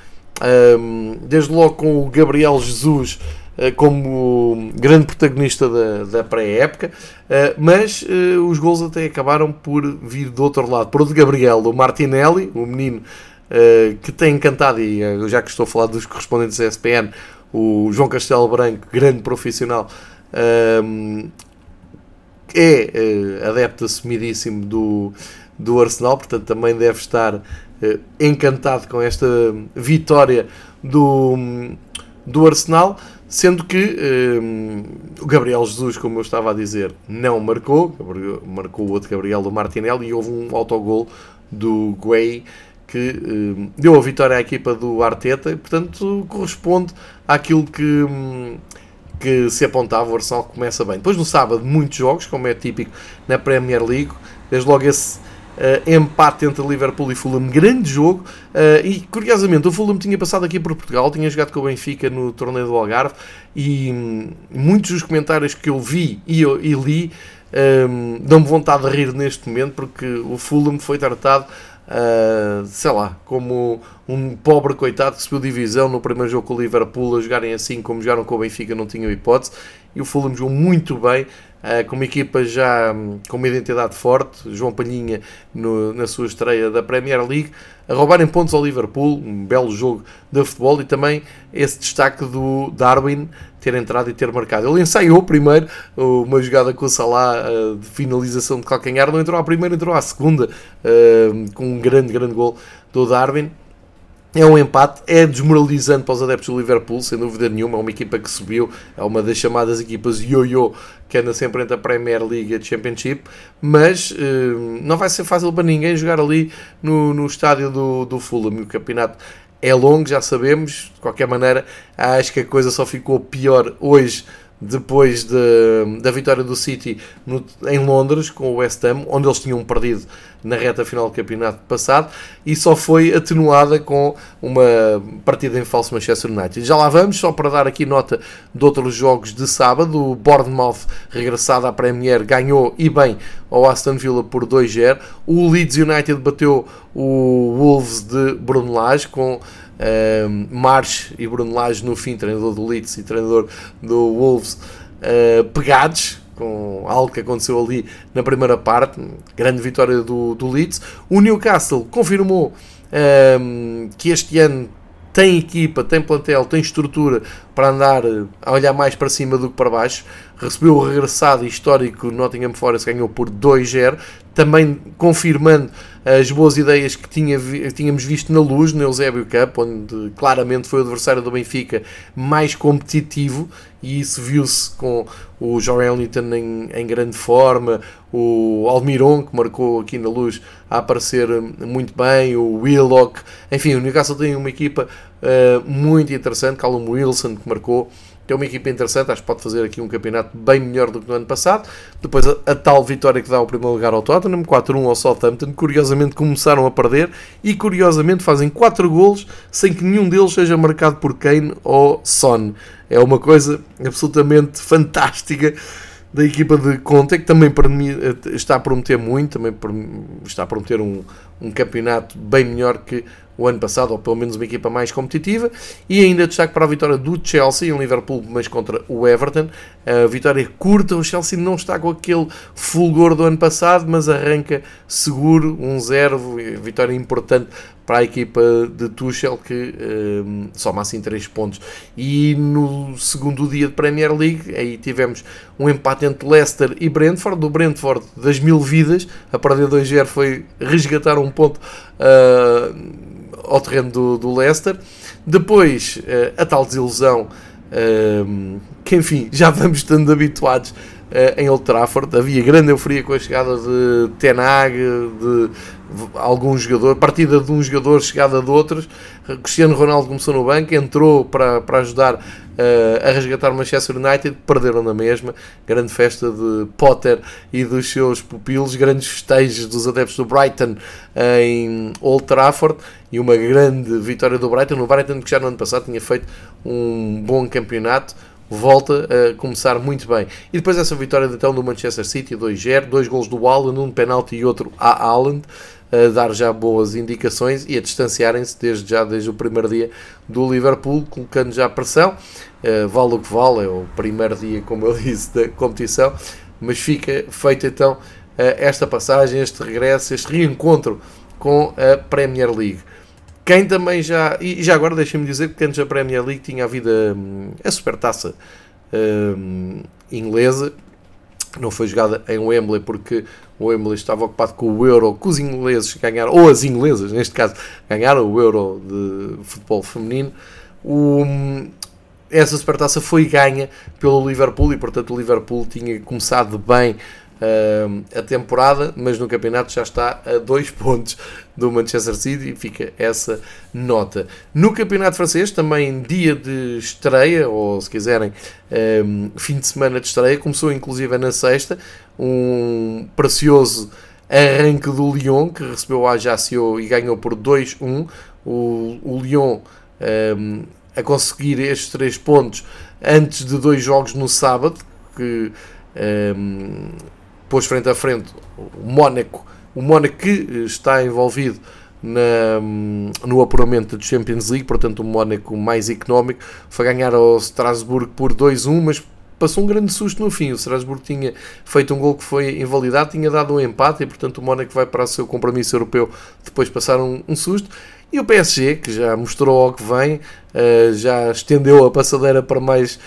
desde logo com o Gabriel Jesus eh, como grande protagonista da, da pré-época, uh, mas uh, os gols até acabaram por vir do outro lado, por de Gabriel, o Martinelli, o menino que tem encantado, e já que estou a falar dos correspondentes da SPN, o João Castelo Branco, grande profissional, é adepto assumidíssimo do, do Arsenal, portanto também deve estar encantado com esta vitória do, do Arsenal. Sendo que um, o Gabriel Jesus, como eu estava a dizer, não marcou, marcou o outro Gabriel do Martinelli e houve um autogol do Guay que um, deu a vitória à equipa do Arteta e, portanto, corresponde àquilo que, que se apontava. O Arsenal começa bem. Depois, no sábado, muitos jogos, como é típico na Premier League, desde logo esse Uh, empate entre Liverpool e Fulham, grande jogo. Uh, e curiosamente, o Fulham tinha passado aqui por Portugal, tinha jogado com o Benfica no torneio do Algarve. E hum, muitos dos comentários que eu vi e, e li um, dão-me vontade de rir neste momento, porque o Fulham foi tratado. Uh, sei lá, como um pobre coitado que subiu divisão no primeiro jogo com o Liverpool a jogarem assim como jogaram com o Benfica, não tinham hipótese. E o Fulham jogou muito bem, com uma equipa já um, com uma identidade forte, João Palhinha no, na sua estreia da Premier League, a roubarem pontos ao Liverpool, um belo jogo de futebol e também esse destaque do Darwin ter entrado e ter marcado. Ele ensaiou primeiro uma jogada com o Salah uh, de finalização de calcanhar, não entrou à primeira, entrou à segunda, uh, com um grande, grande gol do Darwin. É um empate, é desmoralizante para os adeptos do Liverpool, sem dúvida nenhuma. É uma equipa que subiu, é uma das chamadas equipas yo-yo que anda sempre entre a Premier League e a Championship. Mas uh, não vai ser fácil para ninguém jogar ali no, no estádio do, do Fulham. O campeonato é longo, já sabemos. De qualquer maneira, acho que a coisa só ficou pior hoje depois de, da vitória do City no, em Londres com o West Ham, onde eles tinham perdido na reta final do campeonato passado e só foi atenuada com uma partida em falso Manchester United. Já lá vamos, só para dar aqui nota de outros jogos de sábado. O Bournemouth, regressado à Premier, ganhou e bem ao Aston Villa por 2-0. O Leeds United bateu o Wolves de Bruno Lage com uh, March e Bruno Lage no fim, treinador do Leeds e treinador do Wolves, uh, pegados com algo que aconteceu ali na primeira parte, grande vitória do, do Leeds. O Newcastle confirmou um, que este ano tem equipa, tem plantel, tem estrutura para andar a olhar mais para cima do que para baixo. Recebeu o regressado histórico Nottingham Forest, ganhou por 2-0, também confirmando as boas ideias que tinha, tínhamos visto na luz no Eusébio Cup, onde claramente foi o adversário do Benfica mais competitivo e isso viu-se com o John Ellington em, em, grande forma, o Almiron que marcou aqui na luz a aparecer muito bem, o Willock, enfim, o Newcastle tem uma equipa uh, muito interessante, Callum Wilson que marcou é uma equipa interessante, acho que pode fazer aqui um campeonato bem melhor do que no ano passado. Depois a, a tal vitória que dá o primeiro lugar ao Tottenham, 4-1 ao Southampton, curiosamente começaram a perder e curiosamente fazem 4 golos sem que nenhum deles seja marcado por Kane ou Son. É uma coisa absolutamente fantástica da equipa de Conte, que também está a prometer muito, também está a prometer um, um campeonato bem melhor que o ano passado, ou pelo menos uma equipa mais competitiva. E ainda destaque para a vitória do Chelsea em Liverpool, mas contra o Everton. A vitória curta, o Chelsea não está com aquele fulgor do ano passado, mas arranca seguro, 1-0, vitória importante para a equipa de Tuchel que um, soma assim 3 pontos. E no segundo dia de Premier League, aí tivemos um empate entre Leicester e Brentford. Do Brentford das mil vidas, a perder 2-0 foi resgatar um ponto. Uh, ao terreno do, do Leicester. Depois, uh, a tal desilusão, uh, que enfim, já vamos estando habituados uh, em Old Trafford. Havia grande euforia com a chegada de Tenag, de algum jogador, partida de um jogador, chegada de outros. Cristiano Ronaldo começou no banco, entrou para, para ajudar uh, a resgatar o Manchester United, perderam na mesma. Grande festa de Potter e dos seus pupilos, grandes festejos dos adeptos do Brighton em Old Trafford e uma grande vitória do Brighton. O Brighton que já no ano passado tinha feito um bom campeonato volta a começar muito bem. E depois essa vitória então do Manchester City 2-0, dois gols do Haaland, um penalti e outro a Haaland a dar já boas indicações e a distanciarem-se desde já desde o primeiro dia do Liverpool, colocando já pressão. Uh, vale o que vale, é o primeiro dia, como eu disse, da competição, mas fica feita então uh, esta passagem, este regresso, este reencontro com a Premier League. Quem também já. E já agora deixem-me dizer que antes da Premier League tinha havido hum, a, a supertaça um, inglesa, não foi jogada em Wembley porque o Wembley estava ocupado com o Euro, que os ingleses ganharam, ou as inglesas neste caso, ganharam o Euro de futebol feminino. O, essa supertaça foi ganha pelo Liverpool e, portanto, o Liverpool tinha começado bem uh, a temporada, mas no campeonato já está a dois pontos do Manchester City e fica essa nota. No campeonato francês, também dia de estreia, ou se quiserem, um, fim de semana de estreia, começou inclusive na sexta, um precioso arranque do Lyon, que recebeu o Ajaccio e ganhou por 2-1. O, o Lyon um, a conseguir estes três pontos antes de dois jogos no sábado, que um, pôs frente a frente o Mónaco, o Mónaco que está envolvido na, no apuramento da Champions League, portanto o Mónaco mais económico, foi ganhar ao Strasbourg por 2-1, mas passou um grande susto no fim. O Strasbourg tinha feito um gol que foi invalidado, tinha dado um empate e, portanto, o Mónaco vai para o seu compromisso europeu depois de passar um, um susto. E o PSG, que já mostrou ao que vem, uh, já estendeu a passadeira para mais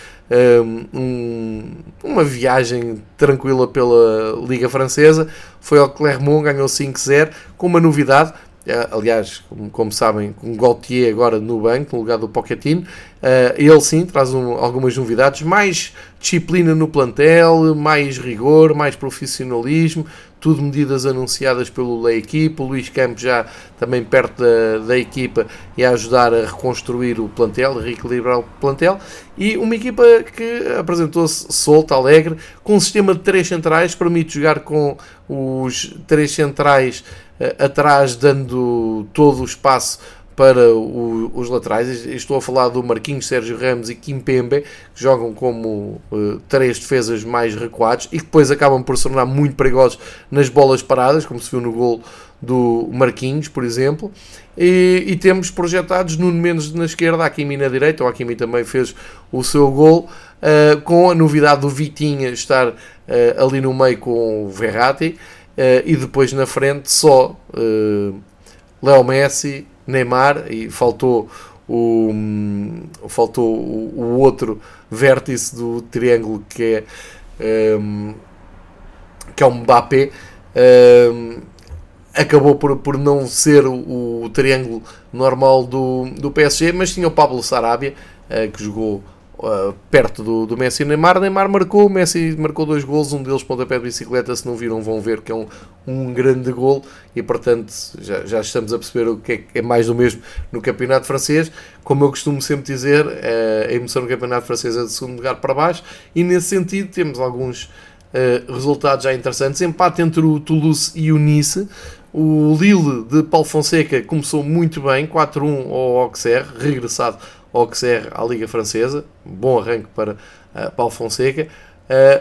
um, uma viagem tranquila pela Liga Francesa. Foi ao Clermont, ganhou 5-0, com uma novidade. Eh, aliás, como, como, sabem, com Gaultier agora no banco, no lugar do Pochettino, uh, ele sim traz um, algumas novidades, mais disciplina no plantel, mais rigor, mais profissionalismo, tudo medidas anunciadas pelo Lei Equipa, o Luís Campos já também perto da, da equipa e a ajudar a reconstruir o plantel, a reequilibrar o plantel, e uma equipa que apresentou-se solta, alegre, com um sistema de três centrais, permite jogar com os três centrais atrás, dando todo o espaço para o, os laterais. Estou a falar do Marquinhos, Sérgio Ramos e Kim Pembe, que jogam como uh, três defesas mais recuados e que depois acabam por se tornar muito perigosos nas bolas paradas, como se viu no gol do Marquinhos, por exemplo. E, e temos projetados Nuno Mendes na esquerda, Hakimi na direita, o Hakimi também fez o seu gol, uh, com a novidade do Vitinha estar uh, ali no meio com o Verratti, e depois na frente só Léo Messi, Neymar e faltou o, faltou o, o outro vértice do triângulo que é, um, que é o Mbappé. Um, acabou por, por não ser o, o, triângulo normal do, do PSG, mas tinha o Pablo Sarabia, uh, que jogou uh, perto do, do Messi e Neymar. Neymar marcou, Messi marcou dois golos, um deles pontapé de bicicleta. Se não viram, vão ver que é um, um grande gol e, portanto, já, já estamos a perceber o que é, é mais do mesmo no campeonato francês. Como eu costumo sempre dizer, uh, a emoção no campeonato francês é de segundo lugar para baixo e, nesse sentido, temos alguns. Uh, resultados já interessantes. Empate entre o Toulouse e o Nice. O Lille de Paulo Fonseca começou muito bem, 4-1 ao Auxerre, regressado Auxerre à Liga Francesa. Bom arranque para uh, Paulo Fonseca.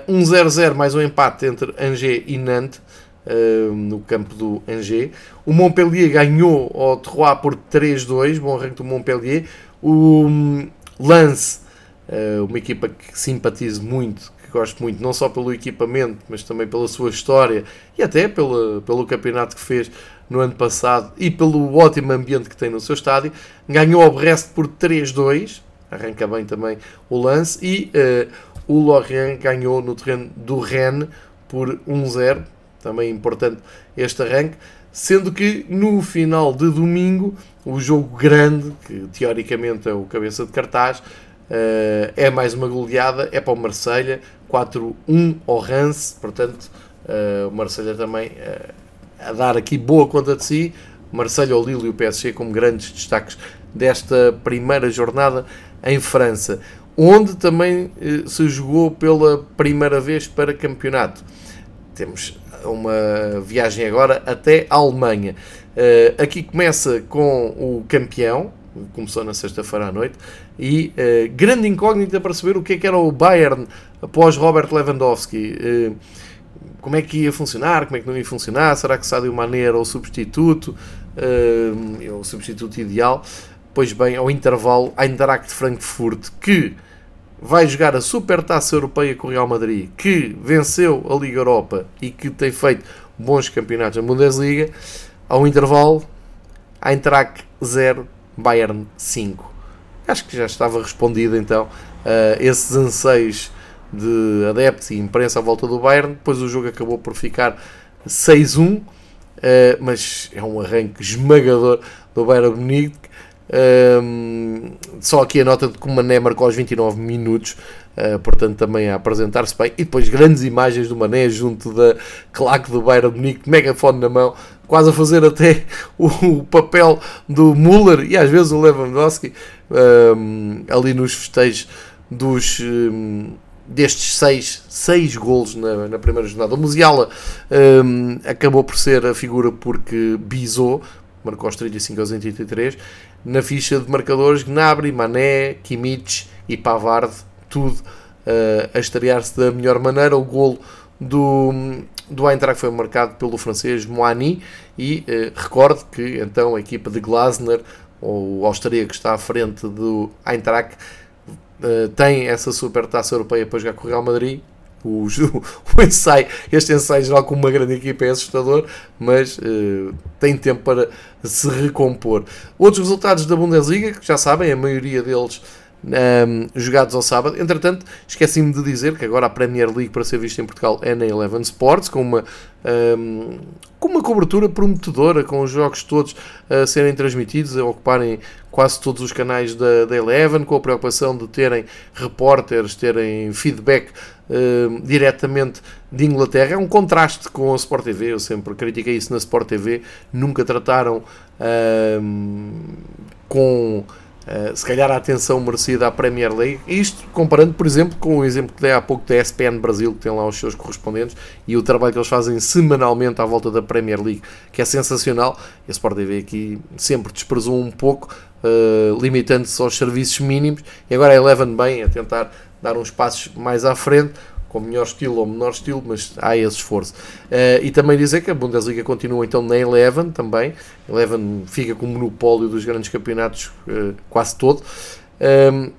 Uh, 1-0-0, mais um empate entre Angers e Nantes, uh, no campo do Angers. O Montpellier ganhou ao Troyes por 3-2, bom arranque do Montpellier. O um, Lance, uh, uma equipa que simpatizo muito, gosto muito, não só pelo equipamento, mas também pela sua história e até pela, pelo campeonato que fez no ano passado e pelo ótimo ambiente que tem no seu estádio. Ganhou ao Brest por 3-2, arranca bem também o lance, e uh, o Lorient ganhou no terreno do Rennes por 1-0, também importante este arranque. Sendo que no final de domingo, o jogo grande, que teoricamente é o cabeça de cartaz, Uh, é mais uma goleada, é para o Marselha 4-1 ao Rance, portanto uh, o Marselha também uh, a dar aqui boa conta de si, Marselha, o Lille e o PSG como grandes destaques desta primeira jornada em França, onde também se jogou pela primeira vez para campeonato. Temos uma viagem agora até a Alemanha. aqui começa com o campeão, começou na sexta-feira à noite, e uh, grande incógnita para saber o que é que era o Bayern após Robert Lewandowski. Uh, como é que ia funcionar, como é que não ia funcionar, será que Sadio Mané era o substituto, uh, o substituto ideal? Pois bem, ao intervalo, a Eintracht Frankfurt, que vai jogar a Super Taça Europeia com o Real Madrid, que venceu a Liga Europa e que tem feito bons campeonatos na Bundesliga, ao intervalo, Eintracht 0, Bayern 5. Acho que já estava respondido então uh, esses anseios de adeptos e imprensa à volta do Bayern. Depois o jogo acabou por ficar 6-1, uh, eh, mas é um arranque esmagador do Bayern Munique. Um, só aqui a nota de que o Mané marcou aos 29 minutos, uh, portanto também a apresentar-se bem. E depois grandes imagens do Mané junto da claque do Bayern Munique, megafone na mão, quase a fazer até o, papel do Müller e às vezes o Lewandowski um, ali nos festejos dos, um, destes seis, seis golos na, na primeira jornada. O Musiala um, acabou por ser a figura porque bisou, marcou aos 35 aos 83, na ficha de marcadores Gnabry, Mané, Kimmich e Pavard, tudo uh, a estrear-se da melhor maneira. O golo do, do Eintracht foi marcado pelo francês Moani e eh, recorde que então a equipa de Glasner, o austríaco que está à frente do Eintracht, eh, tem essa super taça europeia para jogar com o Real Madrid. O, o ensaio, este ensaio geral com uma grande equipa é assustador, mas eh, tem tempo para se recompor. Outros resultados da Bundesliga, que já sabem, a maioria deles um, jogados ao sábado. Entretanto, esqueci-me de dizer que agora a Premier League, para ser vista em Portugal, é na Eleven Sports, com uma, um, com uma cobertura prometedora, com os jogos todos a serem transmitidos, a ocuparem quase todos os canais da, da Eleven, com a preocupação de terem repórteres, terem feedback um, diretamente de Inglaterra. É um contraste com a Sport TV, eu sempre critiquei isso na Sport TV, nunca trataram com Uh, se calhar a atenção merecida à Premier League. Isto comparando, por exemplo, com o exemplo que dei há pouco da ESPN Brasil, que tem lá os seus correspondentes, e o trabalho que eles fazem semanalmente à volta da Premier League, que é sensacional. E a Sport TV aqui sempre desprezou um pouco, uh, limitando-se aos serviços mínimos, e agora a Eleven bem a tentar dar uns passos mais à frente com melhor estilo ou menor estilo, mas há esse esforço. Uh, e também dizer que a Bundesliga continua então na Eleven também. Eleven fica com o monopólio dos grandes campeonatos uh, quase todo. Um, ehm,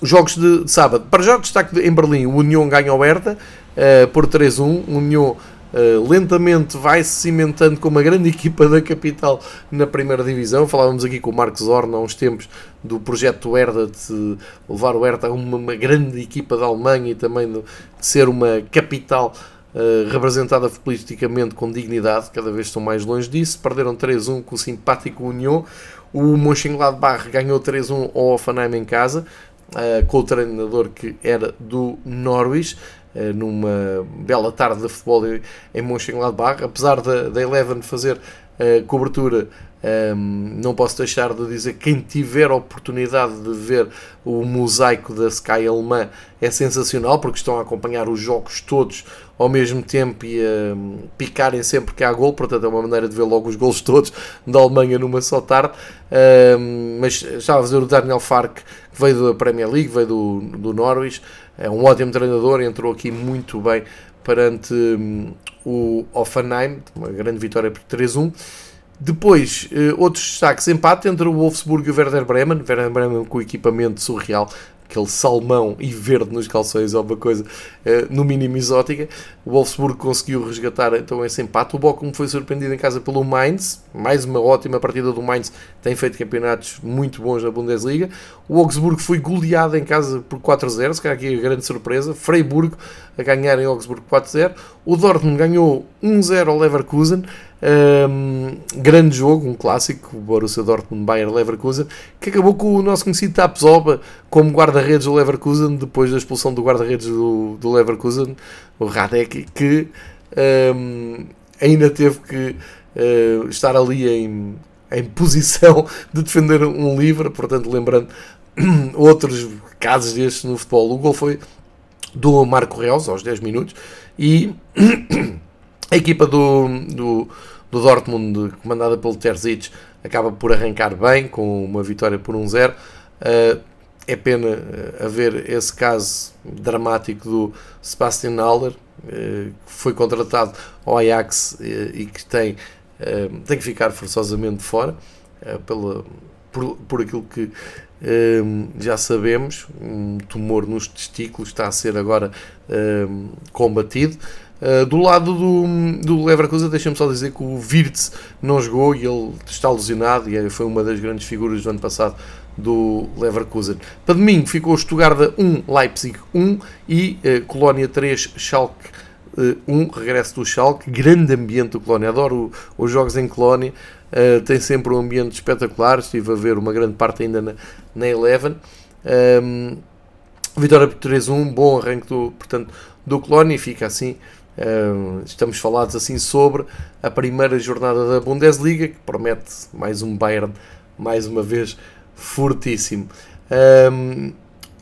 jogos de, de, sábado. Para já destaque em Berlim, o União ganha o Hertha uh, por 3-1. O União Uh, lentamente vai se cimentando como uma grande equipa da capital na primeira divisão. Falávamos aqui com o Marcos Zorna há uns tempos do projeto Herda de levar o Herda a uma, uma, grande equipa da Alemanha e também de, ser uma capital uh, representada politicamente com dignidade. Cada vez estão mais longe disso. Perderam 3-1 com o simpático União. O Mönchengladbach ganhou 3-1 ao Offenheim em casa uh, com o treinador que era do Norwich, numa bela tarde de futebol em Mönchengladbach, apesar da, da Eleven fazer uh, cobertura um, não posso deixar de dizer que quem tiver a oportunidade de ver o mosaico da Sky alemã é sensacional porque estão a acompanhar os jogos todos ao mesmo tempo e a um, picarem sempre que há gol, portanto é uma maneira de ver logo os gols todos da Alemanha numa só tarde. Um, mas estava a dizer o Daniel Fark que veio da Premier League, veio do, do Norwich, é um ótimo treinador, entrou aqui muito bem perante hum, o Offenheim, uma grande vitória por 3-1. Depois, uh, outros destaques: empate entre o Wolfsburg e o Werder Bremen. Werder Bremen com equipamento surreal, aquele salmão e verde nos calções, é uma coisa uh, no mínimo exótica. O Wolfsburg conseguiu resgatar então esse empate. O Bochum foi surpreendido em casa pelo Mainz, mais uma ótima partida do Mainz, tem feito campeonatos muito bons na Bundesliga. O Augsburgo foi goleado em casa por 4-0, se calhar aqui a grande surpresa. Freiburg a ganhar em Augsburgo 4-0. O Dortmund ganhou 1-0 ao Leverkusen. Um, grande jogo, um clássico, o Borussia Dortmund Bayern Leverkusen, que acabou com o nosso conhecido Tapsoba como guarda-redes do Leverkusen, depois da expulsão do guarda-redes do, do, Leverkusen, o Radek, que um, ainda teve que uh, estar ali em, em posição de defender um livre, portanto, lembrando outros casos destes no futebol. O gol foi do Marco Reus aos 10 minutos e A equipa do, do, do Dortmund, comandada pelo Terzic, acaba por arrancar bem, com uma vitória por 1-0. Uh, é pena uh, haver esse caso dramático do Sebastian Haller, uh, que foi contratado ao Ajax e que tem, tem que ficar forçosamente fora, pela, por, por aquilo que já sabemos, um tumor nos testículos está a ser agora combatido. Uh, do lado do, do Leverkusen, deixa-me só dizer que o Wirtz não jogou e ele está alucinado e é, foi uma das grandes figuras do ano passado do Leverkusen. Para domingo ficou Stuttgart 1, Leipzig 1 e uh, Colónia 3, Schalke uh, 1, regresso do Schalke. Grande ambiente do Colónia, adoro os jogos em Colónia, uh, tem sempre um ambiente espetacular. Estive a ver uma grande parte ainda na, na Eleven. Um, vitória por 3-1, bom arranque do, portanto, do Colónia e fica assim estamos falados assim sobre a primeira jornada da Bundesliga, que promete mais um Bayern, mais uma vez, fortíssimo. Um,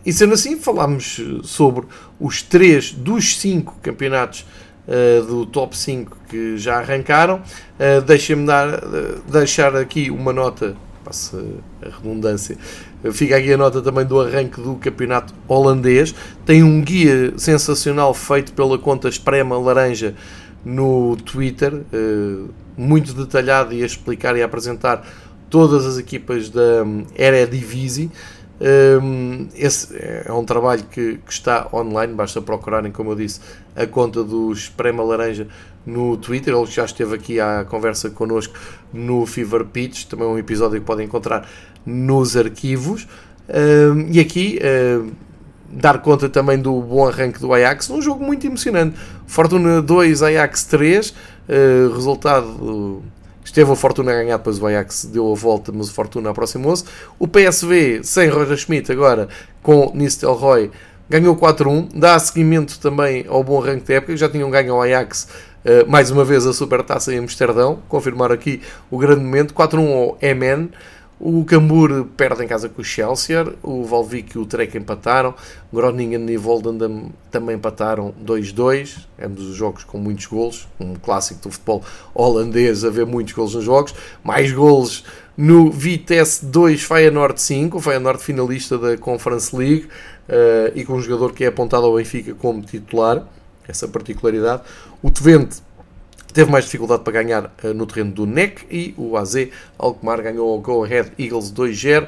e sendo assim, falámos sobre os três dos cinco campeonatos uh, do top 5 que já arrancaram. Uh, Deixem-me dar, uh, deixar aqui uma nota, passa a redundância, Fica aqui a nota também do arranque do campeonato holandês. Tem um guia sensacional feito pela conta Esprema Laranja no Twitter, eh, muito detalhado e a explicar e a apresentar todas as equipas da hum, Eredivisie. Hum, esse é um trabalho que, que, está online, basta procurarem, como eu disse, a conta do Esprema Laranja no Twitter. Ele já esteve aqui à conversa connosco no Fever Pitch, também um episódio que podem encontrar nos arquivos. E aqui dar conta também do bom arranque do Ajax, num jogo muito emocionante. Fortuna 2, Ajax 3, uh, resultado. Esteve a Fortuna a ganhar, depois o Ajax deu a volta, mas o Fortuna aproximou-se. O PSV, sem Roger Schmidt, agora com Nistelrooy, ganhou 4-1. Dá seguimento também ao bom arranque da época, já tinham ganho ao Ajax uh, mais uma vez a Supertaça em Amsterdão. Confirmar aqui o grande momento. 4-1 ao MN. O Cambur perde em casa com o Chelsea, o Valvic e o Trek empataram, Groningen e Voldendam também empataram 2-2, ambos os jogos com muitos golos, um clássico do futebol holandês, haver muitos golos nos jogos, mais golos no Vitesse 2, Feyenoord 5, o Feyenoord finalista da Conference League, uh, e com um jogador que é apontado ao Benfica como titular, essa particularidade. O Twente teve mais dificuldade para ganhar uh, no terreno do NEC e o AZ Alkmaar ganhou o Go Ahead Eagles 2-0.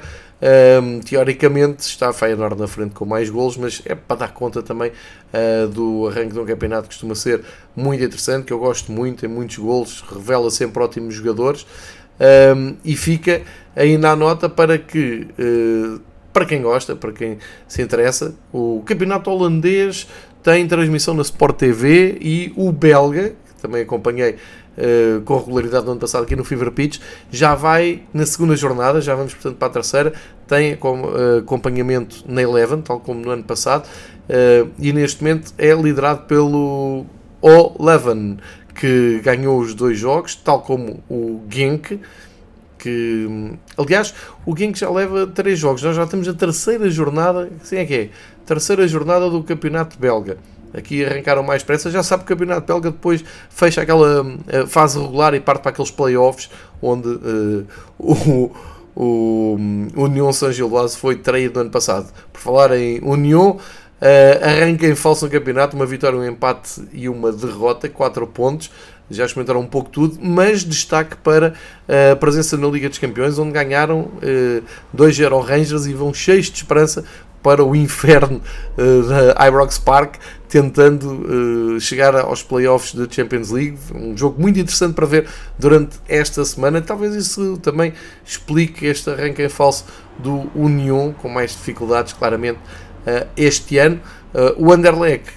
Um, teoricamente está a Feyenoord na frente com mais golos, mas é para dar conta também uh, do arranque de um campeonato que costuma ser muito interessante, que eu gosto muito, tem muitos golos, revela sempre ótimos jogadores um, e fica ainda a nota para que uh, para quem gosta, para quem se interessa, o campeonato holandês tem transmissão na Sport TV e o belga, também acompanhei uh, com regularidade no ano passado aqui no Fever Pitch, já vai na segunda jornada, já vamos portanto para a terceira, tem uh, acompanhamento na Eleven, tal como no ano passado, uh, e neste momento é liderado pelo O-Leven, que ganhou os dois jogos, tal como o Genk, que aliás o Genk já leva três jogos, nós já temos a terceira jornada, assim é que é, terceira jornada do campeonato belga. Aqui arrancaram mais pressa, já sabe que o campeonato belga depois fecha aquela uh, fase regular e parte para aqueles playoffs onde uh, o, o União São Gilloise foi traído no ano passado. Por falar em União, Uh, arranca em falso no campeonato, uma vitória, um empate e uma derrota, 4 pontos. Já experimentaram um pouco tudo, mas destaque para a presença na Liga dos Campeões, onde ganharam uh, 2-0 ao Rangers e vão cheios de esperança para o inferno uh, da Ibrox Park, tentando uh, chegar aos playoffs da Champions League. Um jogo muito interessante para ver durante esta semana. Talvez isso também explique este arranque em falso do Union, com mais dificuldades, claramente eh, este ano. Eh, o Anderlecht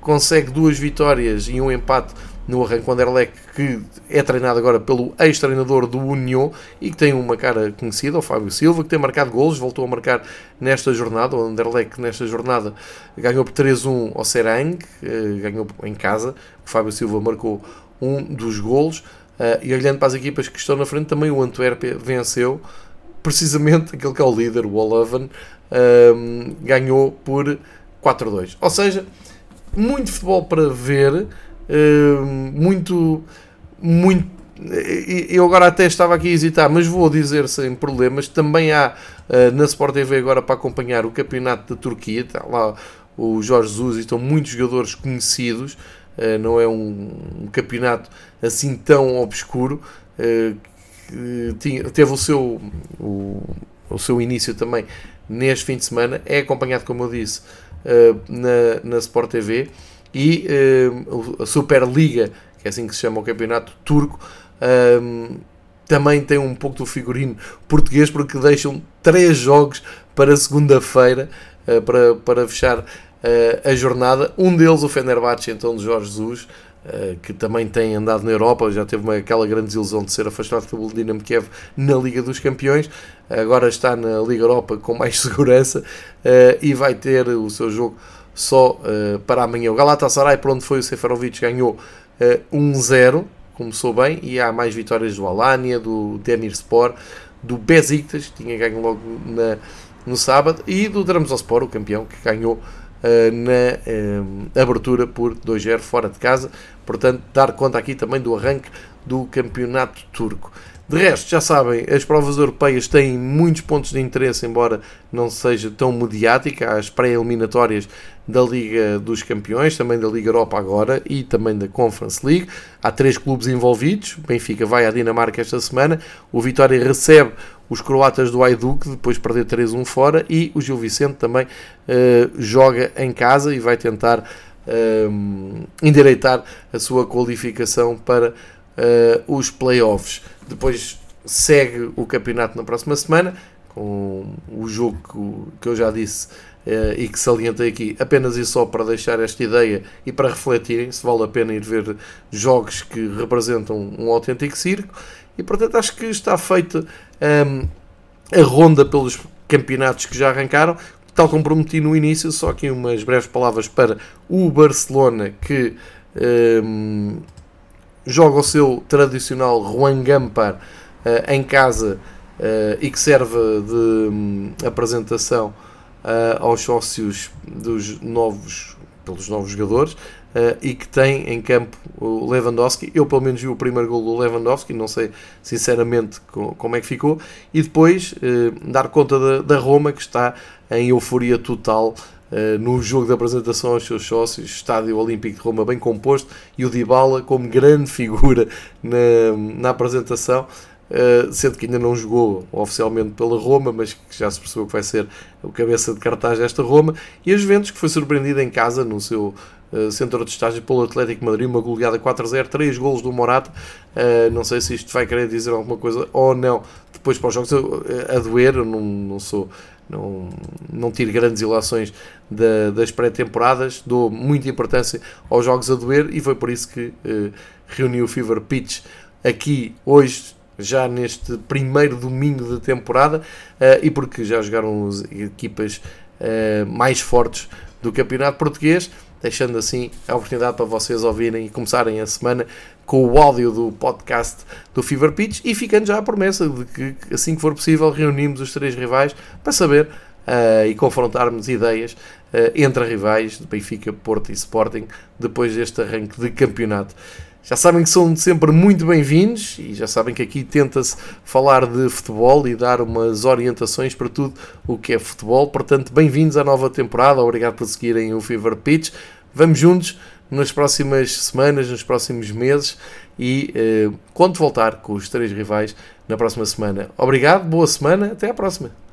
consegue duas vitórias e um empate no arranque. O Anderlecht que é treinado agora pelo ex-treinador do União e que tem uma cara conhecida, o Fábio Silva, que tem marcado golos, voltou a marcar nesta jornada. O Anderlecht nesta jornada ganhou por 3-1 ao Serang, ganhou em casa. O Fábio Silva marcou um dos golos. E olhando para as equipas que estão na frente, também o Antuérpia venceu precisamente aquele que é o líder, o Oleven, um, ganhou por 4-2. Ou seja, muito futebol para ver, muito, muito. Eu agora até estava aqui a hesitar, mas vou dizer sem problemas. Também há uh, na Sport TV agora para acompanhar o campeonato da Turquia. Está lá o Jorge Jesus e estão muitos jogadores conhecidos. Uh, não é um, um, campeonato assim tão obscuro. Uh, tinha, teve o seu, o, o seu início também neste fim de semana. É acompanhado, como eu disse, na, na Sport TV e uh, a Superliga, que é assim que se chama o campeonato turco, um, também tem um pouco do figurino português, porque deixam três jogos para segunda-feira uh, para, para fechar a jornada. Um deles, o Fenerbahçe, então de Jorge Jesus, que também tem andado na Europa, já teve uma, aquela grande desilusão de ser afastado pelo Dinamo Kiev na Liga dos Campeões, agora está na Liga Europa com mais segurança uh, e vai ter o seu jogo só uh, para amanhã. O Galatasaray, por onde foi o Seferovic, ganhou 1-0, começou bem, e há mais vitórias do Alanya, do Demirspor, do Besiktas, que tinha ganho logo na, no sábado, e do Trabzonspor, o campeão, que ganhou eh, na uh, abertura por 2-0 fora de casa. Portanto, dar conta aqui também do arranque do campeonato turco. De resto, já sabem, as provas europeias têm muitos pontos de interesse, embora não seja tão mediática. As pré-eliminatórias da Liga dos Campeões, também da Liga Europa agora e também da Conference League. Há três clubes envolvidos. Benfica vai à Dinamarca esta semana. O Vitória recebe os croatas do Hajduk, depois de perder 3-1 fora, e o Gil Vicente também uh, joga em casa e vai tentar uh, endireitar a sua qualificação para uh, os playoffs. Depois segue o campeonato na próxima semana, com o jogo que eu já disse e que salientei aqui, apenas e só para deixar esta ideia e para refletirem se vale a pena ir ver jogos que representam um autêntico circo. E portanto acho que está feita um, a ronda pelos campeonatos que já arrancaram. Tal como prometi no início, só aqui umas breves palavras para o Barcelona que um, joga o seu tradicional Juan Gampar uh, em casa uh, e que serve de um, apresentação uh, aos sócios dos novos, pelos novos jogadores. E que tem em campo o Lewandowski. Eu, pelo menos, vi o primeiro gol do Lewandowski, não sei sinceramente como é que ficou. E depois dar conta da, da, Roma, que está em euforia total uh, no jogo de apresentação aos seus sócios. Estádio Olímpico de Roma bem composto e o Dybala como grande figura na, na apresentação. Uh, sendo que ainda não jogou oficialmente pela Roma, mas que já se percebeu que vai ser o cabeça de cartaz desta Roma, e a Juventus que foi surpreendida em casa no seu uh, centro de estágio pelo Atlético Madrid, uma goleada 4-0, 3 golos do Morata. Não sei se isto vai querer dizer alguma coisa ou não. Depois para os jogos a doer, eu não, não sou não, não tiro grandes ilações da, das pré-temporadas, dou muita importância aos jogos a doer e foi por isso que uh, reuni o Fever Pitch aqui hoje, já neste primeiro domingo da temporada, uh, e porque já jogaram as equipas uh, mais fortes do campeonato português, deixando assim a oportunidade para vocês ouvirem e começarem a semana com o áudio do podcast do Fever Pitch e ficando já a promessa de que assim que for possível reunimos os três rivais para saber uh, e confrontarmos ideias uh, entre rivais de Benfica, Porto e Sporting depois deste arranque de campeonato. Já sabem que são sempre muito bem-vindos e já sabem que aqui tenta-se falar de futebol e dar umas orientações para tudo o que é futebol. Portanto, bem-vindos à nova temporada. Obrigado por seguirem o Fever Pitch. Vamos juntos nas próximas semanas, nos próximos meses e eh, quando voltar com os três rivais na próxima semana. Obrigado, boa semana, até à próxima.